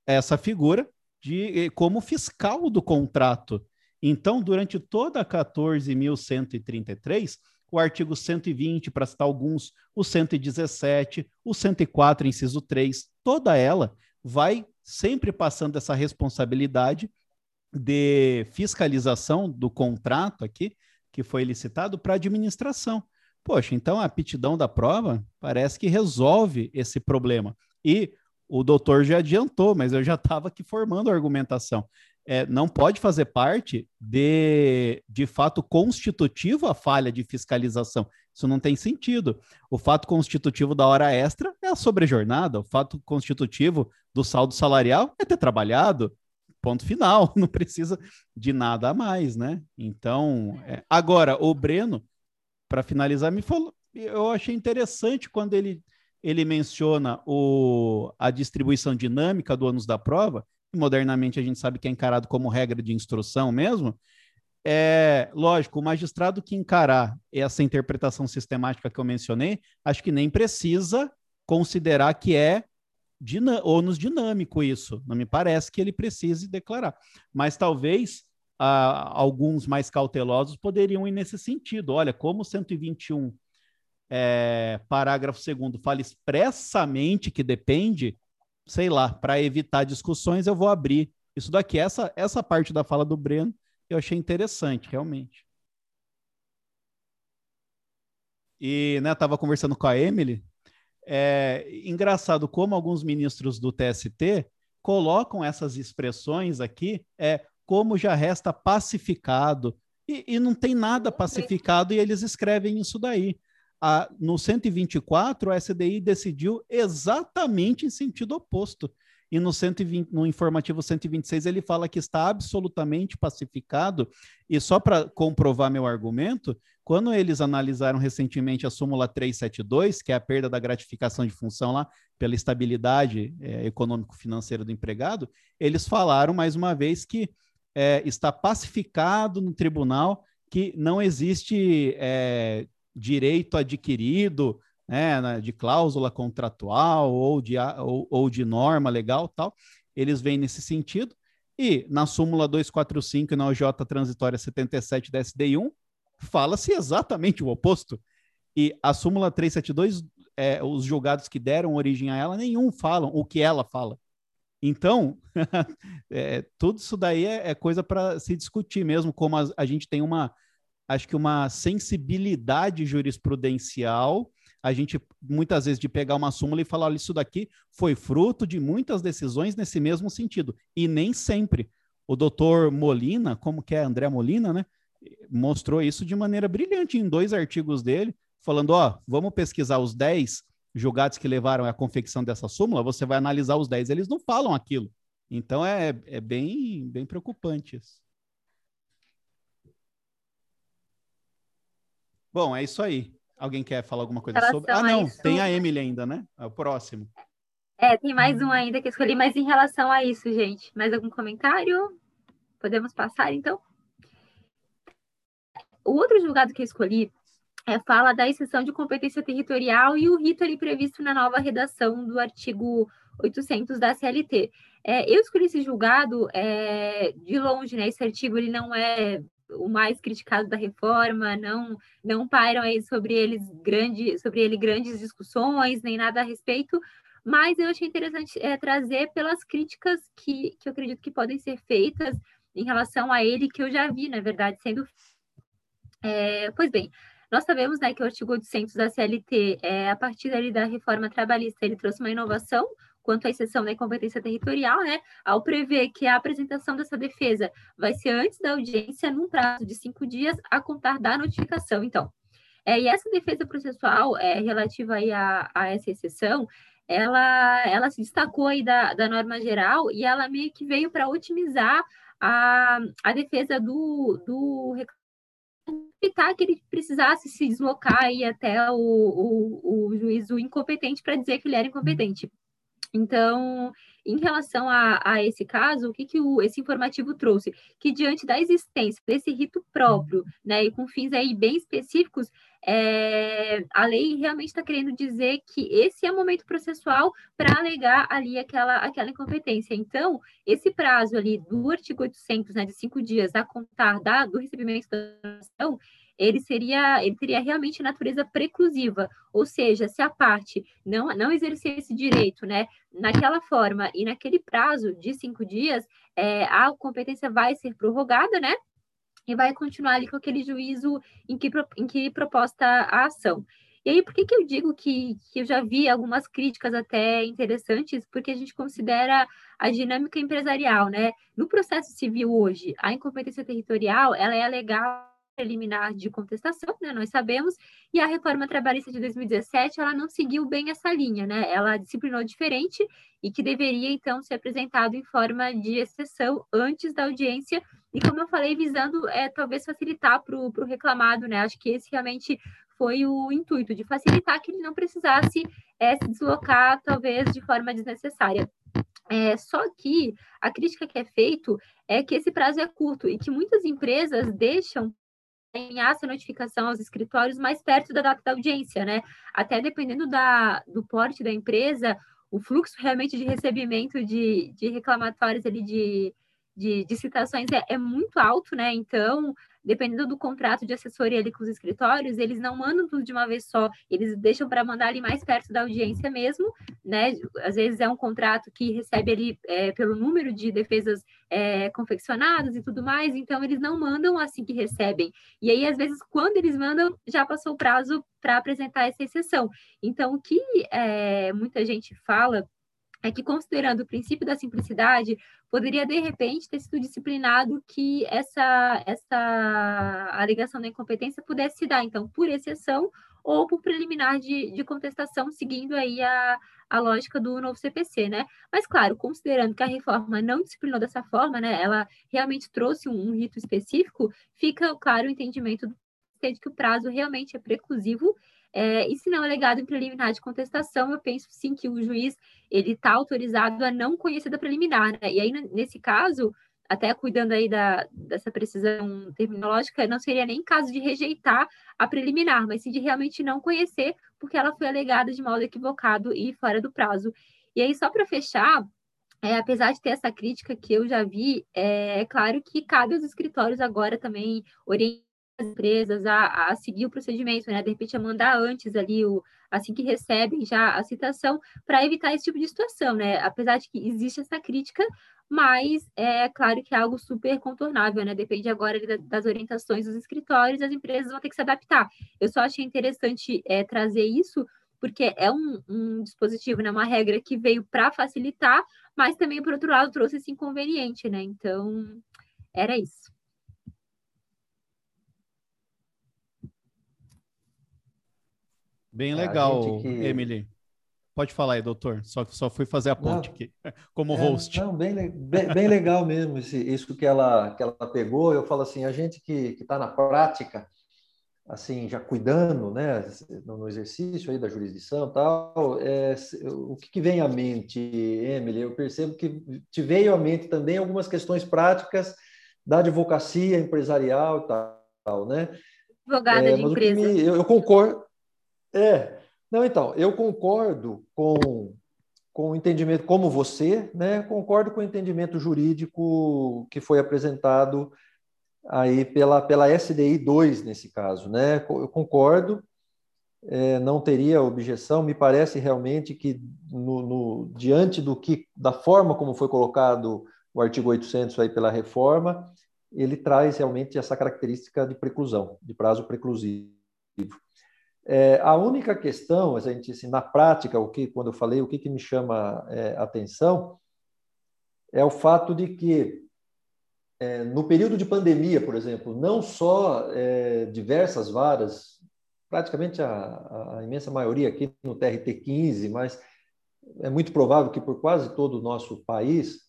essa figura de como fiscal do contrato. Então, durante toda a 14.133, o artigo 120, para citar alguns, o 117, o 104, inciso 3, toda ela vai sempre passando essa responsabilidade de fiscalização do contrato aqui, que foi licitado, para a administração. Poxa, então a aptidão da prova parece que resolve esse problema. E o doutor já adiantou, mas eu já estava aqui formando a argumentação é, não pode fazer parte de, de fato constitutivo a falha de fiscalização. Isso não tem sentido. O fato constitutivo da hora extra é a sobrejornada, o fato constitutivo do saldo salarial é ter trabalhado, ponto final, <laughs> não precisa de nada a mais, né? Então, é... agora, o Breno, para finalizar, me falou, eu achei interessante quando ele, ele menciona o, a distribuição dinâmica do ônus da prova, modernamente a gente sabe que é encarado como regra de instrução mesmo, é lógico, o magistrado que encarar essa interpretação sistemática que eu mencionei, acho que nem precisa considerar que é ônus dinâmico isso. Não me parece que ele precise declarar. Mas talvez ah, alguns mais cautelosos poderiam ir nesse sentido. Olha, como o 121, é, parágrafo 2 fala expressamente que depende sei lá, para evitar discussões, eu vou abrir isso daqui. Essa, essa parte da fala do Breno eu achei interessante, realmente. E, né, tava conversando com a Emily. É engraçado como alguns ministros do TST colocam essas expressões aqui, é como já resta pacificado. E, e não tem nada pacificado e eles escrevem isso daí a, no 124, a SDI decidiu exatamente em sentido oposto. E no, 120, no informativo 126 ele fala que está absolutamente pacificado. E só para comprovar meu argumento, quando eles analisaram recentemente a súmula 372, que é a perda da gratificação de função lá pela estabilidade é, econômico-financeira do empregado, eles falaram mais uma vez que é, está pacificado no tribunal que não existe é, direito adquirido, né, de cláusula contratual ou de, ou, ou de norma legal tal, eles vêm nesse sentido. E na súmula 245 e na OJ transitória 77 da SDI1, fala-se exatamente o oposto. E a súmula 372, é, os julgados que deram origem a ela, nenhum falam o que ela fala. Então, <laughs> é, tudo isso daí é, é coisa para se discutir mesmo, como a, a gente tem uma, acho que uma sensibilidade jurisprudencial a gente muitas vezes de pegar uma súmula e falar, olha, isso daqui foi fruto de muitas decisões nesse mesmo sentido. E nem sempre. O doutor Molina, como que é André Molina, né? Mostrou isso de maneira brilhante em dois artigos dele, falando, ó, vamos pesquisar os 10 julgados que levaram à confecção dessa súmula, você vai analisar os 10, eles não falam aquilo. Então é, é bem, bem preocupante isso. Bom, é isso aí. Alguém quer falar alguma coisa sobre? Ah, não, isso... tem a Emily ainda, né? É o próximo. É, tem mais um ainda que eu escolhi, mas em relação a isso, gente, mais algum comentário? Podemos passar, então? O outro julgado que eu escolhi é, fala da exceção de competência territorial e o rito ali previsto na nova redação do artigo 800 da CLT. É, eu escolhi esse julgado é, de longe, né? Esse artigo ele não é o mais criticado da reforma, não não pairam aí sobre eles grande, sobre ele grandes discussões, nem nada a respeito, mas eu achei interessante é, trazer pelas críticas que, que eu acredito que podem ser feitas em relação a ele, que eu já vi, na verdade, sendo. É, pois bem, nós sabemos né, que o artigo 800 da CLT, é, a partir da reforma trabalhista, ele trouxe uma inovação, quanto à exceção da incompetência territorial, né, ao prever que a apresentação dessa defesa vai ser antes da audiência, num prazo de cinco dias, a contar da notificação. Então, é, e essa defesa processual é, relativa aí a, a essa exceção, ela, ela se destacou aí da, da norma geral e ela meio que veio para otimizar a, a defesa do, do evitar que ele precisasse se deslocar aí até o, o, o juízo incompetente para dizer que ele era incompetente. Então, em relação a, a esse caso, o que, que o, esse informativo trouxe? Que diante da existência desse rito próprio, né, e com fins aí bem específicos, é, a lei realmente está querendo dizer que esse é o momento processual para alegar ali aquela, aquela incompetência. Então, esse prazo ali do artigo 800, né, de cinco dias a contar da, do recebimento da ação, ele seria, ele teria realmente natureza preclusiva, ou seja, se a parte não, não exercer esse direito, né, naquela forma e naquele prazo de cinco dias, é, a competência vai ser prorrogada, né, e vai continuar ali com aquele juízo em que, em que proposta a ação. E aí, por que, que eu digo que, que eu já vi algumas críticas até interessantes? Porque a gente considera a dinâmica empresarial, né? No processo civil hoje, a incompetência territorial, ela é legal preliminar de contestação, né, nós sabemos, e a reforma trabalhista de 2017, ela não seguiu bem essa linha, né, ela disciplinou diferente e que deveria, então, ser apresentado em forma de exceção antes da audiência, e como eu falei, visando, é, talvez, facilitar para o reclamado, né, acho que esse realmente foi o intuito, de facilitar que ele não precisasse é, se deslocar, talvez, de forma desnecessária. É, só que a crítica que é feita é que esse prazo é curto e que muitas empresas deixam encaminhar essa notificação aos escritórios mais perto da data da audiência, né? Até dependendo da, do porte da empresa, o fluxo realmente de recebimento de, de reclamatórios ali de, de, de citações é, é muito alto, né? Então, dependendo do contrato de assessoria ali com os escritórios, eles não mandam tudo de uma vez só, eles deixam para mandar ali mais perto da audiência mesmo, né? Às vezes é um contrato que recebe ali é, pelo número de defesas é, confeccionadas e tudo mais, então eles não mandam assim que recebem. E aí, às vezes, quando eles mandam, já passou o prazo para apresentar essa exceção. Então, o que é, muita gente fala é que, considerando o princípio da simplicidade, poderia, de repente, ter sido disciplinado que essa, essa alegação da incompetência pudesse se dar, então, por exceção ou por preliminar de, de contestação, seguindo aí a, a lógica do novo CPC, né? Mas, claro, considerando que a reforma não disciplinou dessa forma, né, ela realmente trouxe um, um rito específico, fica claro o entendimento do de que o prazo realmente é preclusivo é, e se não é legado em preliminar de contestação, eu penso sim que o juiz ele está autorizado a não conhecer da preliminar, né? E aí, nesse caso, até cuidando aí da, dessa precisão terminológica, não seria nem caso de rejeitar a preliminar, mas sim de realmente não conhecer, porque ela foi alegada de modo equivocado e fora do prazo. E aí, só para fechar, é, apesar de ter essa crítica que eu já vi, é, é claro que cabe aos escritórios agora também orientar as empresas a, a, seguir o procedimento, né? De repente, a mandar antes ali, o, assim que recebem já a citação, para evitar esse tipo de situação, né? Apesar de que existe essa crítica, mas é claro que é algo super contornável, né? Depende agora das orientações dos escritórios, as empresas vão ter que se adaptar. Eu só achei interessante é, trazer isso, porque é um, um dispositivo, né? Uma regra que veio para facilitar, mas também, por outro lado, trouxe esse inconveniente, né? Então, era isso. Bem é, legal, que... Emily. Pode falar aí, doutor. Só, só fui fazer a ponte não, aqui, <laughs> como é, host. Não, bem, bem, bem legal mesmo esse, isso que ela, que ela pegou. Eu falo assim, a gente que está na prática, assim, já cuidando, né, no exercício aí da jurisdição tal, é, o que, que, vem à mente, Emily? Eu percebo que te veio à mente também algumas questões práticas da advocacia empresarial e tal, né? Advogada é, de empresa. Me, eu, eu concordo, é, não, então, eu concordo com, com o entendimento, como você, né, concordo com o entendimento jurídico que foi apresentado aí pela, pela SDI 2, nesse caso, né, eu concordo, é, não teria objeção, me parece realmente que no, no, diante do que, da forma como foi colocado o artigo 800 aí pela reforma, ele traz realmente essa característica de preclusão, de prazo preclusivo. É, a única questão, a gente, assim, na prática, o que, quando eu falei, o que, que me chama é, atenção é o fato de que, é, no período de pandemia, por exemplo, não só é, diversas varas, praticamente a, a, imensa maioria aqui no TRT 15, mas é muito provável que por quase todo o nosso país,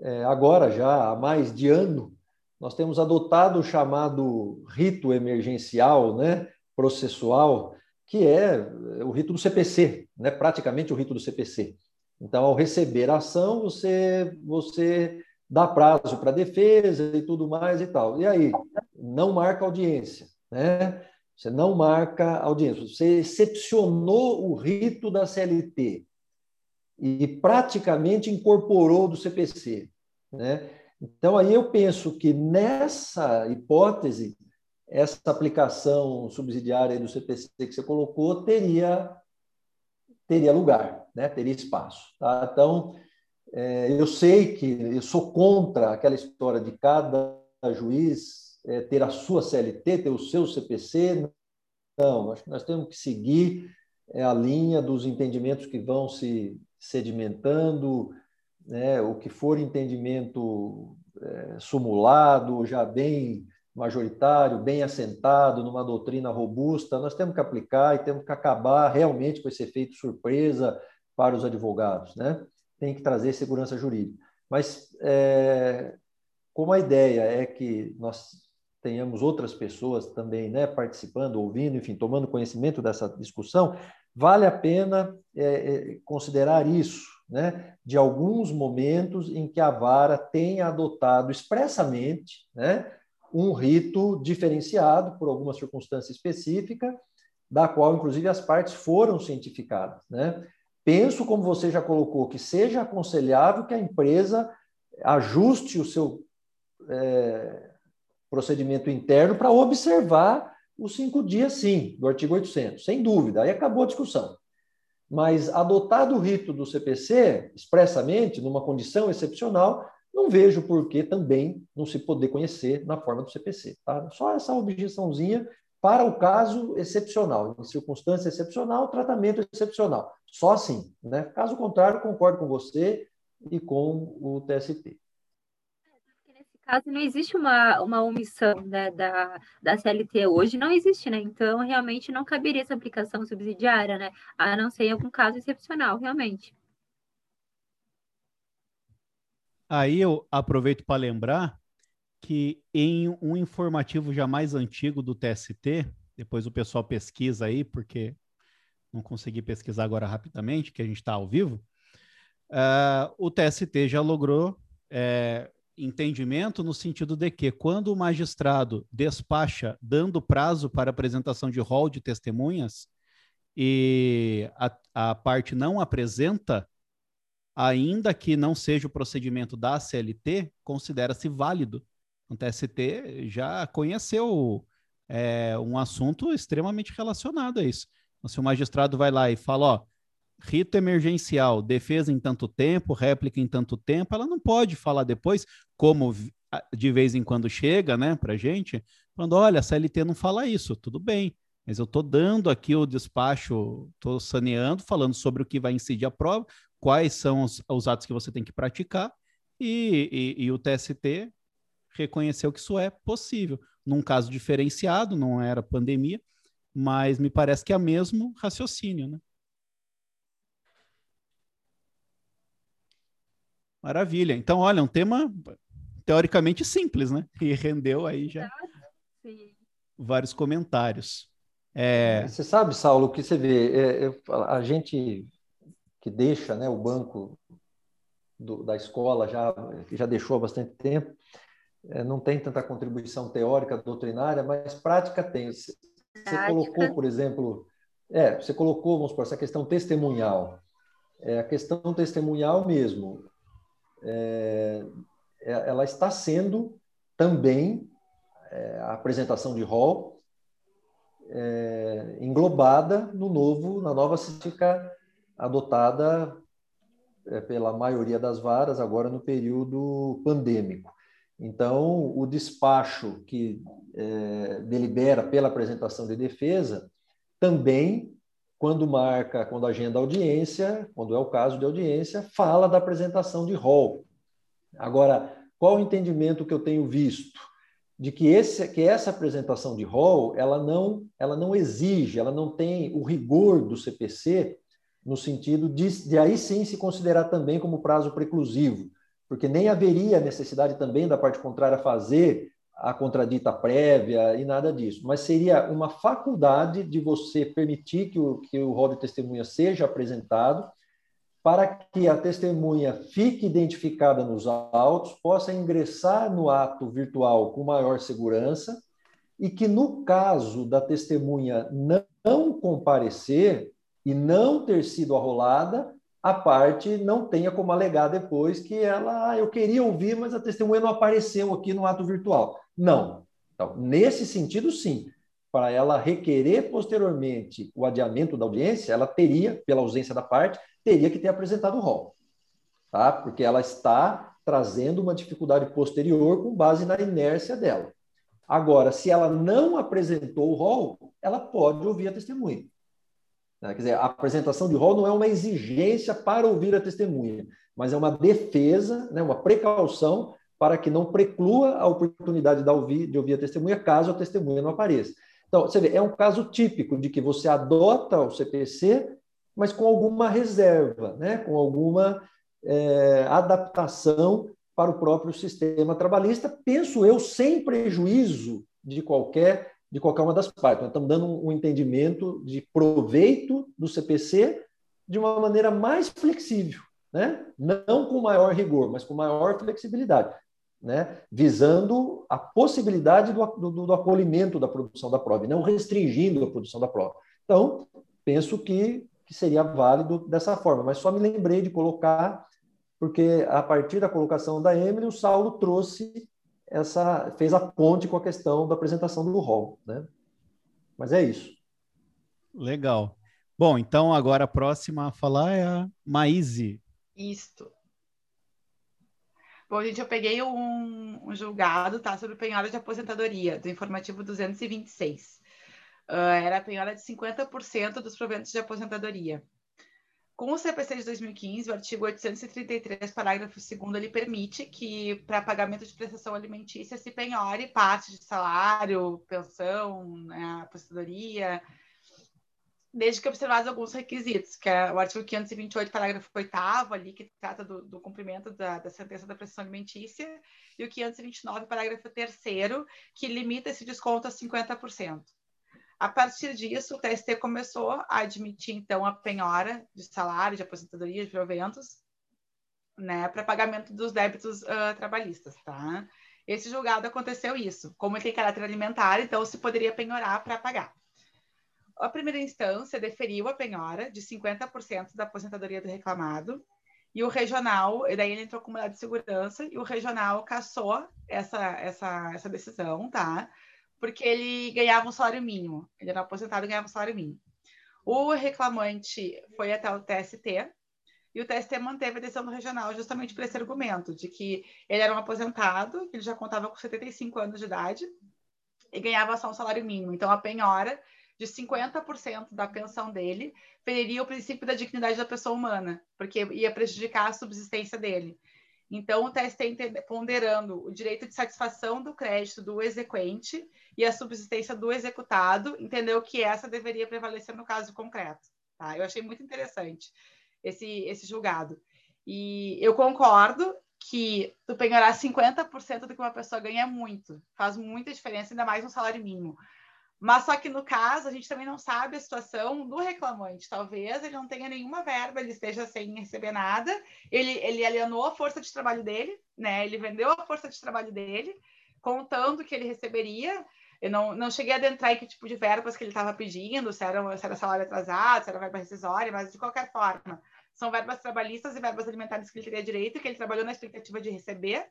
é, agora já há mais de ano, nós temos adotado o chamado rito emergencial, né? Processual, que é o rito do CPC, né? praticamente o rito do CPC. Então, ao receber a ação, você, você dá prazo para defesa e tudo mais e tal. E aí, não marca audiência, né? Você não marca audiência. Você excepcionou o rito da CLT e praticamente incorporou do CPC, né? Então, aí eu penso que nessa hipótese, essa aplicação subsidiária do CPC que você colocou teria teria lugar, né? teria espaço. Tá? Então, é, eu sei que eu sou contra aquela história de cada juiz é, ter a sua CLT, ter o seu CPC. Não, acho que nós temos que seguir é, a linha dos entendimentos que vão se sedimentando, né? o que for entendimento é, sumulado, já bem majoritário, bem assentado, numa doutrina robusta, nós temos que aplicar e temos que acabar realmente com esse efeito surpresa para os advogados, né? Tem que trazer segurança jurídica. Mas, é, como a ideia é que nós tenhamos outras pessoas também né, participando, ouvindo, enfim, tomando conhecimento dessa discussão, vale a pena é, é, considerar isso, né, de alguns momentos em que a vara tenha adotado expressamente, né, um rito diferenciado por alguma circunstância específica, da qual, inclusive, as partes foram cientificadas. Né? Penso, como você já colocou, que seja aconselhável que a empresa ajuste o seu é, procedimento interno para observar os cinco dias, sim, do artigo 800, sem dúvida. Aí acabou a discussão. Mas adotado o rito do CPC, expressamente, numa condição excepcional, não vejo por que também não se poder conhecer na forma do CPC. Tá? Só essa objeçãozinha para o caso excepcional, em circunstância excepcional, tratamento excepcional. Só assim. Né? Caso contrário, concordo com você e com o TST. Caso, não existe uma, uma omissão né, da, da CLT hoje, não existe, né? Então, realmente não caberia essa aplicação subsidiária, né? A não ser em algum caso excepcional, realmente. Aí eu aproveito para lembrar que em um informativo já mais antigo do TST, depois o pessoal pesquisa aí, porque não consegui pesquisar agora rapidamente, que a gente está ao vivo, uh, o TST já logrou é, entendimento no sentido de que, quando o magistrado despacha dando prazo para apresentação de rol de testemunhas e a, a parte não apresenta, ainda que não seja o procedimento da CLT, considera-se válido. O TST já conheceu é, um assunto extremamente relacionado a isso. Então, se o magistrado vai lá e fala, ó, rito emergencial, defesa em tanto tempo, réplica em tanto tempo, ela não pode falar depois, como de vez em quando chega, né, para gente, falando, olha, a CLT não fala isso, tudo bem, mas eu estou dando aqui o despacho, estou saneando, falando sobre o que vai incidir a prova, quais são os, os atos que você tem que praticar, e, e, e o TST reconheceu que isso é possível. Num caso diferenciado, não era pandemia, mas me parece que é o mesmo raciocínio, né? Maravilha. Então, olha, um tema teoricamente simples, né? E rendeu aí já Sim. vários comentários. É... Você sabe, Saulo, que você vê, é, é, a gente que deixa né, o banco do, da escola já, já deixou há bastante tempo, é, não tem tanta contribuição teórica, doutrinária, mas prática tem. Você, colocou, por exemplo, é, você colocou, vamos supor, essa questão testemunhal. É a questão testemunhal mesmo é, é, ela está sendo também é, a apresentação de rol é, englobada no novo, na nova científica adotada é, pela maioria das varas agora no período pandêmico. Então, o despacho que é, delibera pela apresentação de defesa também quando marca, quando agenda audiência, quando é o caso de audiência, fala da apresentação de rol. Agora, qual o entendimento que eu tenho visto? De que, esse, que essa apresentação de rol, ela não, ela não exige, ela não tem o rigor do CPC no sentido de, de aí sim se considerar também como prazo preclusivo, porque nem haveria necessidade também da parte contrária fazer a contradita prévia e nada disso, mas seria uma faculdade de você permitir que o, que o rol de testemunha seja apresentado para que a testemunha fique identificada nos autos, possa ingressar no ato virtual com maior segurança e que, no caso da testemunha não comparecer e não ter sido arrolada, a parte não tenha como alegar depois que ela, ah, eu queria ouvir, mas a testemunha não apareceu aqui no ato virtual. Não. Então, nesse sentido, sim. Para ela requerer posteriormente o adiamento da audiência, ela teria, pela ausência da parte, teria que ter apresentado o rol. Tá? Porque ela está trazendo uma dificuldade posterior com base na inércia dela. Agora, se ela não apresentou o rol, ela pode ouvir a testemunha. Quer dizer, a apresentação de rol não é uma exigência para ouvir a testemunha, mas é uma defesa, né, uma precaução para que não preclua a oportunidade de ouvir, de ouvir a testemunha caso a testemunha não apareça. Então, você vê, é um caso típico de que você adota o CPC, mas com alguma reserva, né? com alguma é, adaptação para o próprio sistema trabalhista, penso eu, sem prejuízo de qualquer, de qualquer uma das partes. Nós estamos dando um, entendimento de proveito do CPC de uma maneira mais flexível, né? não com maior rigor, mas com maior flexibilidade né, visando a possibilidade do, do, do, acolhimento da produção da prova, e não restringindo a produção da prova. Então, penso que, que seria válido dessa forma, mas só me lembrei de colocar, porque a partir da colocação da Emily, o Saulo trouxe essa, fez a ponte com a questão da apresentação do rol, né? Mas é isso. Legal. Bom, então agora a próxima a falar é a Maíse. Isto. Bom, gente, eu peguei um, um julgado tá, sobre penhora de aposentadoria, do informativo 226. Uh, ah, era a penhora de 50% dos proventos de aposentadoria. Com o CPC de 2015, o artigo 833, parágrafo 2 ele permite que, para pagamento de prestação alimentícia, se penhore parte de salário, pensão, né, aposentadoria, desde que observados alguns requisitos, que é o artigo 528, parágrafo 8 ali, que trata do, do cumprimento da, da, sentença da prestação alimentícia, e o 529, parágrafo 3 que limita esse desconto a 50%. A partir disso, o TST começou a admitir, então, a penhora de salário, de aposentadoria, de proventos, né, para pagamento dos débitos uh, trabalhistas, tá? Esse julgado aconteceu isso. Como ele tem caráter alimentar, então se poderia penhorar para pagar. A primeira instância deferiu a penhora de 50% da aposentadoria do reclamado e o regional, e daí ele entrou com uma de segurança e o regional cassou essa, essa, essa decisão, tá? Porque ele ganhava um salário mínimo. Ele era aposentado e ganhava um salário mínimo. O reclamante foi até o TST e o TST manteve a decisão do regional justamente por esse argumento de que ele era um aposentado, ele já contava com 75 anos de idade e ganhava só um salário mínimo. Então, a penhora de 50% da pensão dele feriria o princípio da dignidade da pessoa humana, porque ia prejudicar a subsistência dele. Então, o TST ponderando o direito de satisfação do crédito do exequente e a subsistência do executado, entendeu que essa deveria prevalecer no caso concreto. Tá? Eu achei muito interessante esse, esse julgado. E eu concordo que tu penhorar 50% do que uma pessoa ganha é muito, faz muita diferença, ainda mais no salário mínimo. Mas só que no caso, a gente também não sabe a situação do reclamante. Talvez ele não tenha nenhuma verba, ele esteja sem receber nada, ele, ele alienou a força de trabalho dele, né? Ele vendeu a força de trabalho dele, contando que ele receberia. Eu não, não cheguei a adentrar em que tipo de verbas que ele estava pedindo, se era, se era salário atrasado, se era verba rescisória, mas de qualquer forma, são verbas trabalhistas e verbas alimentares que ele teria direito, que ele trabalhou na expectativa de receber,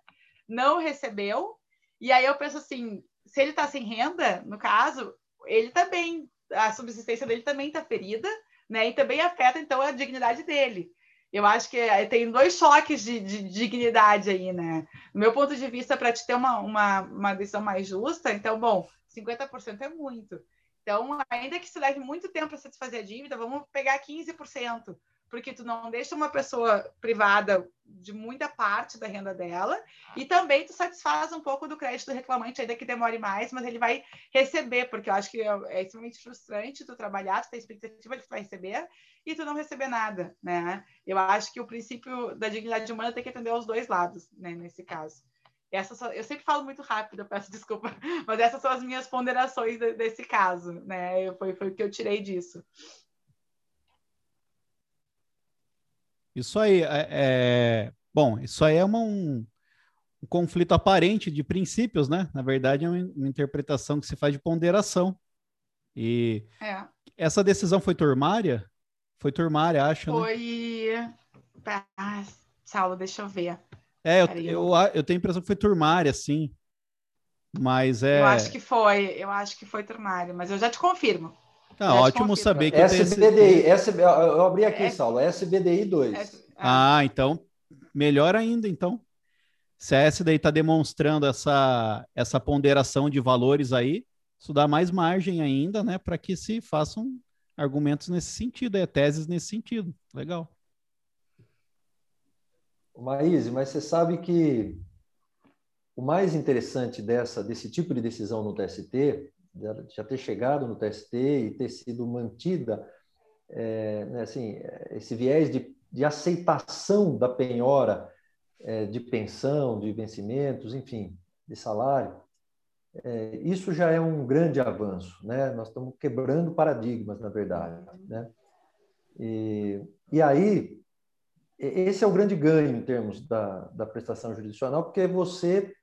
não recebeu. E aí eu penso assim, se ele está sem renda, no caso, ele também, a subsistência dele também está ferida, né? E também afeta, então, a dignidade dele. Eu acho que eh, tem dois choques de, de, de dignidade aí, né? Do meu ponto de vista, para te ter uma, uma, uma decisão mais justa, então, bom, 50% é muito. Então, ainda que se leve muito tempo para satisfazer a dívida, vamos pegar 15% porque tu não deixa uma pessoa privada de muita parte da renda dela e também tu satisfaz um pouco do crédito do reclamante, ainda que demore mais, mas ele vai receber, porque eu acho que é, é extremamente frustrante tu trabalhar, tu ter expectativa de que tu vai receber e tu não receber nada, né? Eu acho que o princípio da dignidade humana tem que atender aos dois lados, né, nesse caso. Essas, eu sempre falo muito rápido, eu peço <laughs> desculpa, mas essas são as minhas ponderações desse caso, né? Foi, foi o que eu tirei disso. Isso aí é, é, bom, isso aí é uma, um, um, conflito aparente de princípios, né? Na verdade, é uma, uma interpretação que se faz de ponderação. E é. essa decisão foi turmária? Foi turmária, acho. Né? Foi. Né? Ah, Saulo, deixa eu ver. É, eu, eu, eu, tenho a impressão que foi turmária, sim. Mas é. Eu acho que foi, eu acho que foi turmária, mas eu já te confirmo. Tá ótimo saber que SBDI, esse... SB, eu abri aqui, é... Saulo, SBDI 2. É... Ah, então, melhor ainda, então. Se a SDI está demonstrando essa, essa ponderação de valores aí, isso dá mais margem ainda, né, para que se façam argumentos nesse sentido, é, teses nesse sentido. Legal. Maíse, mas você sabe que o mais interessante dessa, desse tipo de decisão no TST já ter chegado no TST e ter sido mantida, é, né, assim, esse viés de, de aceitação da penhora é, de pensão, de vencimentos, enfim, de salário, é, isso já é um grande avanço, né? Nós estamos quebrando paradigmas, na verdade, né? E, e aí, esse é o grande ganho em termos da, da prestação jurisdicional, porque você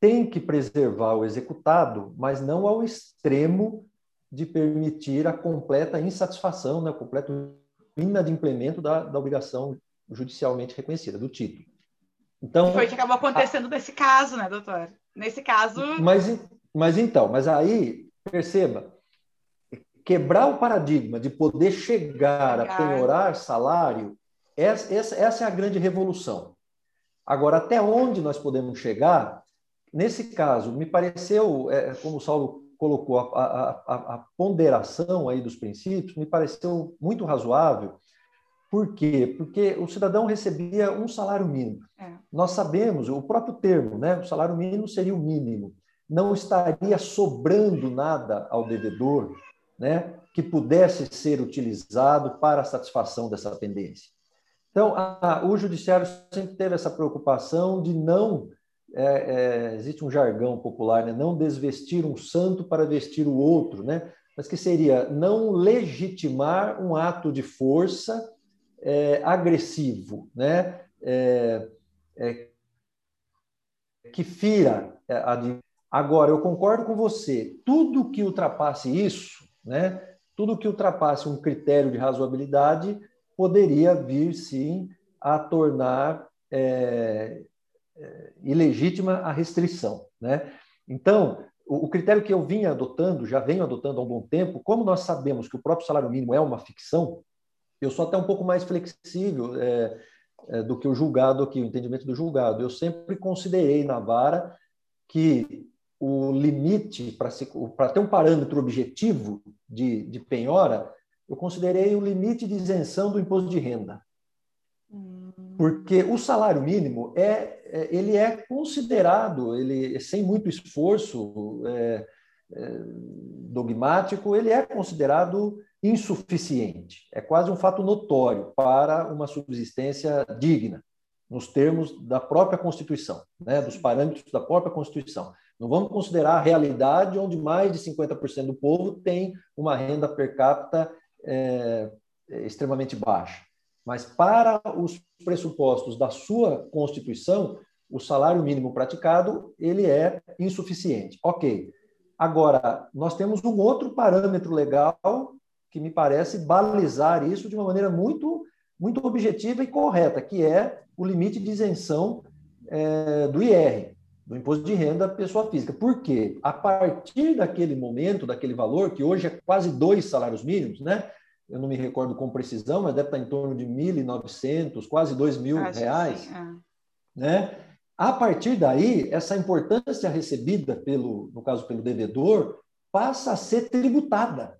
tem que preservar o executado, mas não ao extremo de permitir a completa insatisfação, né, o completo inadimplemento da, da obrigação judicialmente reconhecida, do título. Então, Foi o que acabou acontecendo a... nesse caso, né, doutor? Nesse caso. Mas, mas então, mas aí, perceba, quebrar o paradigma de poder chegar, a penhorar salário, essa, essa é a grande revolução. Agora, até onde nós podemos chegar Nesse caso, me pareceu, é, como o Saulo colocou, a, a, a, ponderação aí dos princípios me pareceu muito razoável. Por quê? Porque o cidadão recebia um salário mínimo. É. Nós sabemos, o próprio termo, né? o salário mínimo seria o mínimo. Não estaria sobrando nada ao devedor né? que pudesse ser utilizado para a satisfação dessa pendência. Então, a, o judiciário sempre teve essa preocupação de não é, é, existe um jargão popular, né? não desvestir um santo para vestir o outro, né? mas que seria não legitimar um ato de força é, agressivo, né? é, é, que fira a. Agora, eu concordo com você. Tudo que ultrapasse isso, né? Tudo que ultrapasse um critério de razoabilidade poderia vir, sim, a tornar é, é, ilegítima a restrição. Né? Então, o, critério que eu vinha adotando, já venho adotando há um bom tempo, como nós sabemos que o próprio salário mínimo é uma ficção, eu sou até um pouco mais flexível é, é, do que o julgado aqui, o entendimento do julgado. Eu sempre considerei na vara que o limite para ter um parâmetro objetivo de, de penhora, eu considerei o limite de isenção do imposto de renda. Porque o salário mínimo é, é ele é considerado, ele sem muito esforço é, é, dogmático, ele é considerado insuficiente. É quase um fato notório para uma subsistência digna, nos termos da própria Constituição, né, dos parâmetros da própria Constituição. Não vamos considerar a realidade onde mais de 50% do povo tem uma renda per capita é, extremamente baixa. Mas para os pressupostos da sua Constituição, o salário mínimo praticado ele é insuficiente. Ok. Agora, nós temos um outro parâmetro legal que me parece balizar isso de uma maneira muito, muito objetiva e correta, que é o limite de isenção é, do IR, do Imposto de Renda Pessoa Física. Por quê? A partir daquele momento, daquele valor, que hoje é quase dois salários mínimos, né? Eu não me recordo com precisão, mas deve estar em torno de 1.900, quase 2 mil reais. Sim, é. né? A partir daí, essa importância recebida, pelo, no caso pelo devedor, passa a ser tributada.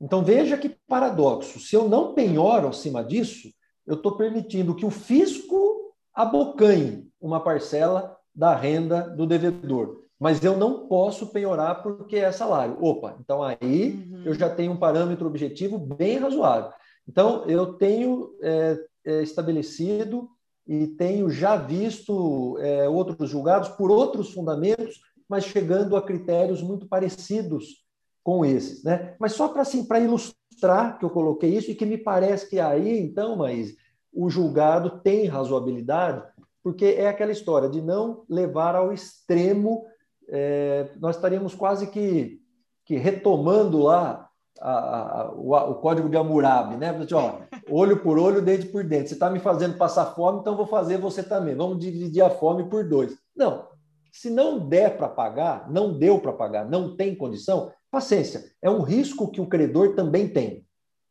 Então veja que paradoxo. Se eu não penhoro acima disso, eu estou permitindo que o fisco abocanhe uma parcela da renda do devedor mas eu não posso penhorar porque é salário. Opa, então aí uhum. eu já tenho um parâmetro objetivo bem razoável. Então, eu tenho é, é, estabelecido e tenho já visto é, outros julgados por outros fundamentos, mas chegando a critérios muito parecidos com esses. Né? Mas só para assim, ilustrar que eu coloquei isso e que me parece que aí, então, mas o julgado tem razoabilidade, porque é aquela história de não levar ao extremo é, nós estaríamos quase que, que retomando lá a, a, o, o, código de Hammurabi, né? Assim, ó, olho por olho, dente por dente. Você está me fazendo passar fome, então vou fazer você também. Vamos dividir a fome por dois. Não. Se não der para pagar, não deu para pagar, não tem condição, paciência. É um risco que o credor também tem.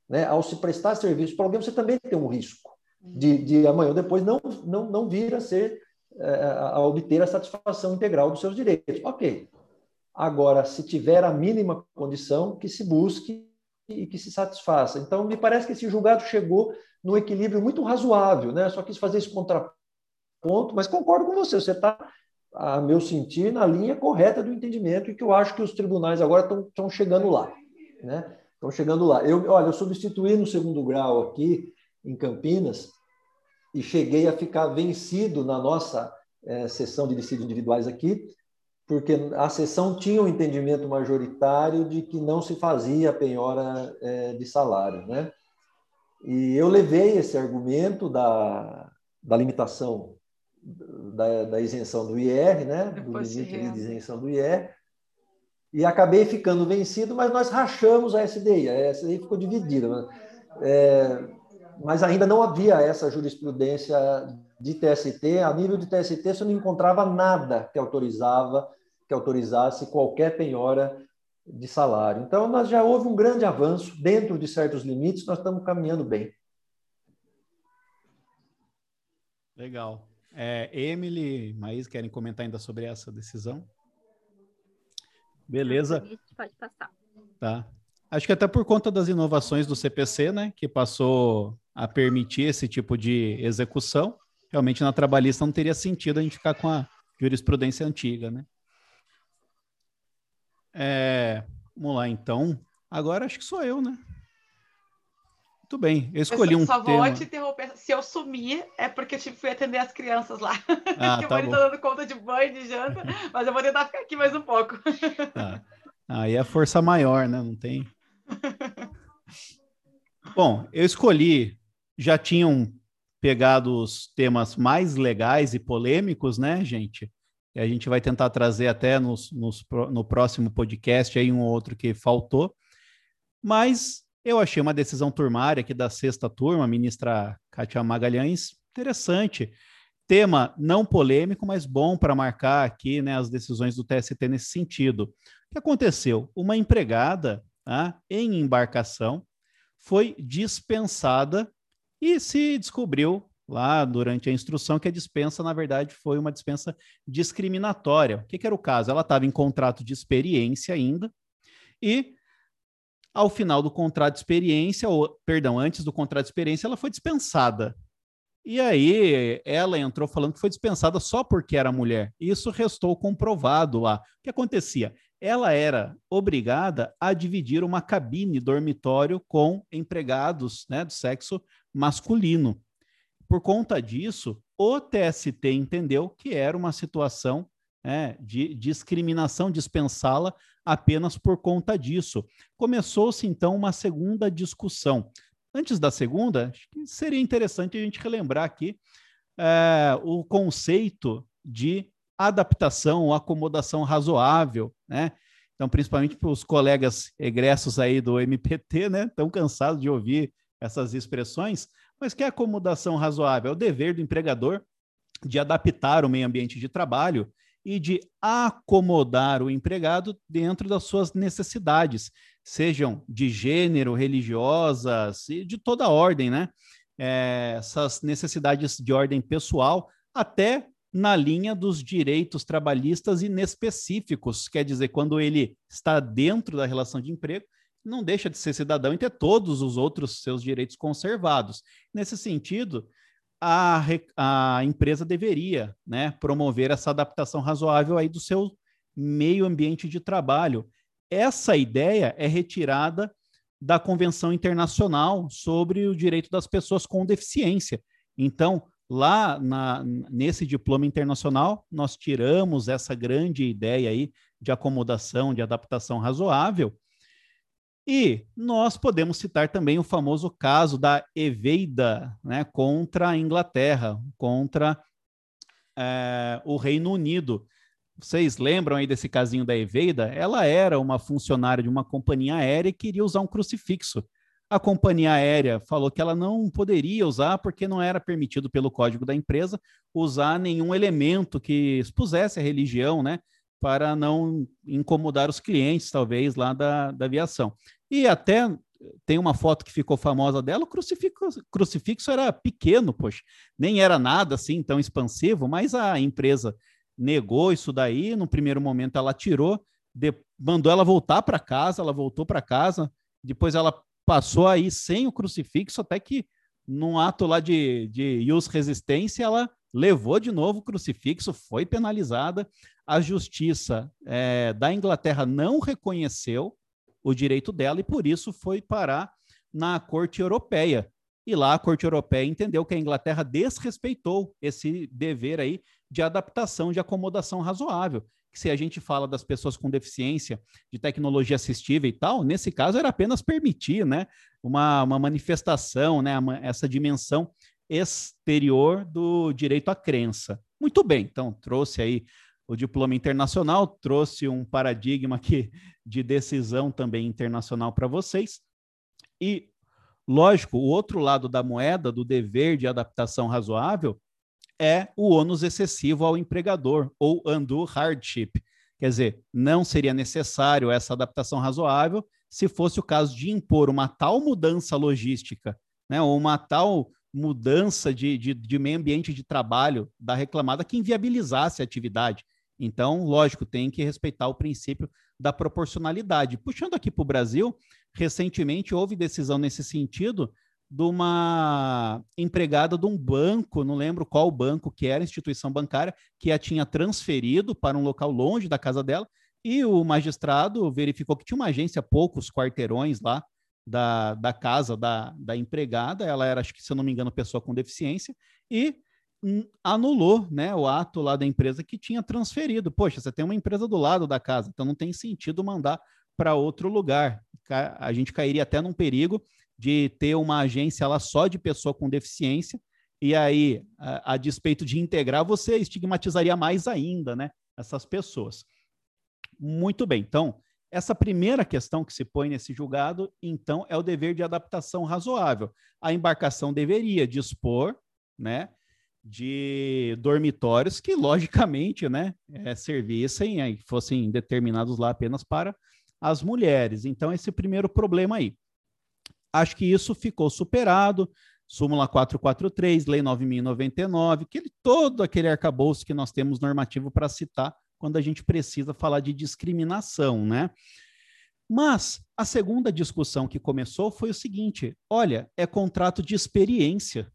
Né? Ao se prestar serviço para alguém, você também tem um risco de, de amanhã ou depois não, não, não vir a ser a obter a satisfação integral dos seus direitos. Ok. Agora, se tiver a mínima condição, que se busque e que se satisfaça. Então, me parece que esse julgado chegou num equilíbrio muito razoável, né? Só quis fazer esse contraponto, mas concordo com você, você está, a meu sentir, na linha correta do entendimento e que eu acho que os tribunais agora estão chegando lá, né? Estão chegando lá. Eu, olha, eu substituí no segundo grau aqui em Campinas e cheguei a ficar vencido na nossa é, sessão de dissídios individuais aqui, porque a sessão tinha um entendimento majoritário de que não se fazia penhora é, de salário, né? E eu levei esse argumento da, da limitação da, da isenção do IR, né? Do limite de isenção do IR, e acabei ficando vencido, mas nós rachamos a SDI, a SDI ficou dividida. Né? É, mas ainda não havia essa jurisprudência de TST. A nível de TST, você não encontrava nada que autorizava, que autorizasse qualquer penhora de salário. Então, nós já houve um grande avanço dentro de certos limites, nós estamos caminhando bem. Legal. É, Emily, Maís, querem comentar ainda sobre essa decisão? Beleza. Pode passar. Tá. Acho que até por conta das inovações do CPC, né, que passou a permitir esse tipo de execução, realmente na trabalhista não teria sentido a gente ficar com a jurisprudência antiga, né? É, vamos lá, então. Agora acho que sou eu, né? Muito bem, eu escolhi eu só, um só tema. Só vou te interromper. Se eu sumir, é porque eu fui atender as crianças lá. Ah, <laughs> que tá eu vou dando conta de banho, de janta, mas eu vou tentar ficar aqui mais um pouco. Tá. Aí é força maior, né? Não tem. <laughs> Bom, eu escolhi já tinham pegado os temas mais legais e polêmicos, né, gente? E a gente vai tentar trazer até nos, nos, no próximo podcast aí um ou outro que faltou. Mas eu achei uma decisão turmária aqui da sexta turma, ministra Cátia Magalhães, interessante. Tema não polêmico, mas bom para marcar aqui né, as decisões do TST nesse sentido. O que aconteceu? Uma empregada tá, em embarcação foi dispensada e se descobriu lá durante a instrução que a dispensa, na verdade, foi uma dispensa discriminatória. O que, que era o caso? Ela estava em contrato de experiência ainda e ao final do contrato de experiência, ou, perdão, antes do contrato de experiência, ela foi dispensada. E aí ela entrou falando que foi dispensada só porque era mulher. Isso restou comprovado lá. O que acontecia? Ela era obrigada a dividir uma cabine dormitório com empregados né, do sexo masculino. Por conta disso, o TST entendeu que era uma situação né, de discriminação, dispensá-la apenas por conta disso. Começou-se então uma segunda discussão. Antes da segunda, acho que seria interessante a gente relembrar aqui é, o conceito de adaptação acomodação razoável, né? Então, principalmente para os colegas egressos aí do MPT, né? Estão cansados de ouvir essas expressões, mas que é acomodação razoável? É o dever do empregador de adaptar o meio ambiente de trabalho e de acomodar o empregado dentro das suas necessidades, sejam de gênero, religiosas e de toda ordem, né? É, essas necessidades de ordem pessoal, até na linha dos direitos trabalhistas inespecíficos, quer dizer, quando ele está dentro da relação de emprego, não deixa de ser cidadão e ter todos os outros seus direitos conservados. Nesse sentido, a, a empresa deveria né, promover essa adaptação razoável aí do seu meio ambiente de trabalho. Essa ideia é retirada da Convenção Internacional sobre o Direito das Pessoas com Deficiência. Então, lá na, nesse diploma internacional, nós tiramos essa grande ideia aí de acomodação, de adaptação razoável, e nós podemos citar também o famoso caso da Eveida né, contra a Inglaterra, contra é, o Reino Unido. Vocês lembram aí desse casinho da Eveida? Ela era uma funcionária de uma companhia aérea e queria usar um crucifixo. A companhia aérea falou que ela não poderia usar porque não era permitido pelo código da empresa usar nenhum elemento que expusesse a religião, né? Para não incomodar os clientes, talvez, lá da, da aviação. E até tem uma foto que ficou famosa dela, o crucifixo, crucifixo era pequeno, poxa, nem era nada assim tão expansivo, mas a empresa negou isso daí, no primeiro momento ela tirou, de, mandou ela voltar para casa, ela voltou para casa, depois ela passou aí sem o crucifixo, até que num ato lá de, de use resistência, ela levou de novo o crucifixo, foi penalizada, a justiça é, da Inglaterra não reconheceu o direito dela e por isso foi parar na Corte Europeia. E lá a Corte Europeia entendeu que a Inglaterra desrespeitou esse dever aí de adaptação, de acomodação razoável. Que se a gente fala das pessoas com deficiência de tecnologia assistiva e tal, nesse caso era apenas permitir, né, uma, uma manifestação, né, essa dimensão exterior do direito à crença. Muito bem, então trouxe aí o diploma internacional, trouxe um paradigma aqui de decisão também internacional para vocês. E, lógico, o outro lado da moeda, do dever de adaptação razoável, é o ônus excessivo ao empregador, ou undue hardship. Quer dizer, não seria necessário essa adaptação razoável se fosse o caso de impor uma tal mudança logística, né, ou uma tal mudança de, de, de meio ambiente de trabalho da reclamada que inviabilizasse a atividade. Então, lógico, tem que respeitar o princípio da proporcionalidade. Puxando aqui para o Brasil, recentemente houve decisão nesse sentido de uma empregada de um banco, não lembro qual banco que era, instituição bancária, que a tinha transferido para um local longe da casa dela, e o magistrado verificou que tinha uma agência poucos quarteirões lá da, da casa da, da empregada, ela era, acho que se eu não me engano, pessoa com deficiência, e anulou né, o ato lá da empresa que tinha transferido. Poxa, você tem uma empresa do lado da casa, então não tem sentido mandar para outro lugar. A gente cairia até num perigo de ter uma agência lá só de pessoa com deficiência e aí, a, a despeito de integrar, você estigmatizaria mais ainda, né? Essas pessoas. Muito bem. Então, essa primeira questão que se põe nesse julgado, então, é o dever de adaptação razoável. A embarcação deveria dispor, né, de dormitórios que, logicamente, né, é, servissem, é, fossem determinados lá apenas para as mulheres. Então, esse primeiro problema aí. Acho que isso ficou superado. Súmula 443, Lei 9.099, aquele, todo aquele arcabouço que nós temos normativo para citar quando a gente precisa falar de discriminação, né? Mas a segunda discussão que começou foi o seguinte: olha, é contrato de experiência.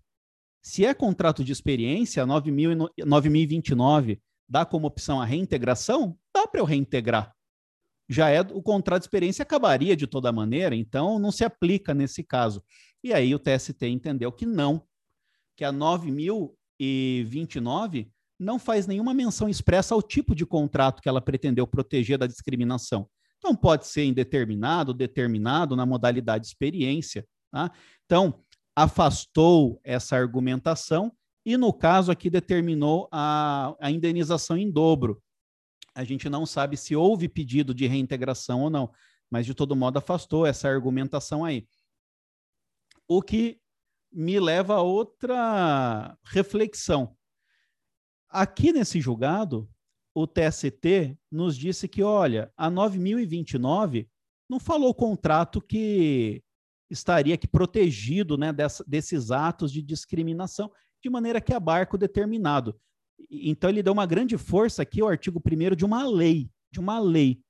Se é contrato de experiência, 9.029 dá como opção a reintegração, dá para eu reintegrar. Já é o contrato de experiência acabaria de toda maneira, então não se aplica nesse caso. E aí o TST entendeu que não, que a 9.029 não faz nenhuma menção expressa ao tipo de contrato que ela pretendeu proteger da discriminação. Então, pode ser indeterminado, determinado na modalidade experiência. Tá? Então, afastou essa argumentação e, no caso aqui, determinou a, a indenização em dobro. A gente não sabe se houve pedido de reintegração ou não, mas, de todo modo, afastou essa argumentação aí. O que me leva a outra reflexão. Aqui nesse julgado, o TST nos disse que, olha, a 9029 não falou contrato que estaria aqui protegido né, dessa, desses atos de discriminação, de maneira que abarca o determinado. Então, ele deu uma grande força aqui ao artigo 1 de uma lei, de uma lei.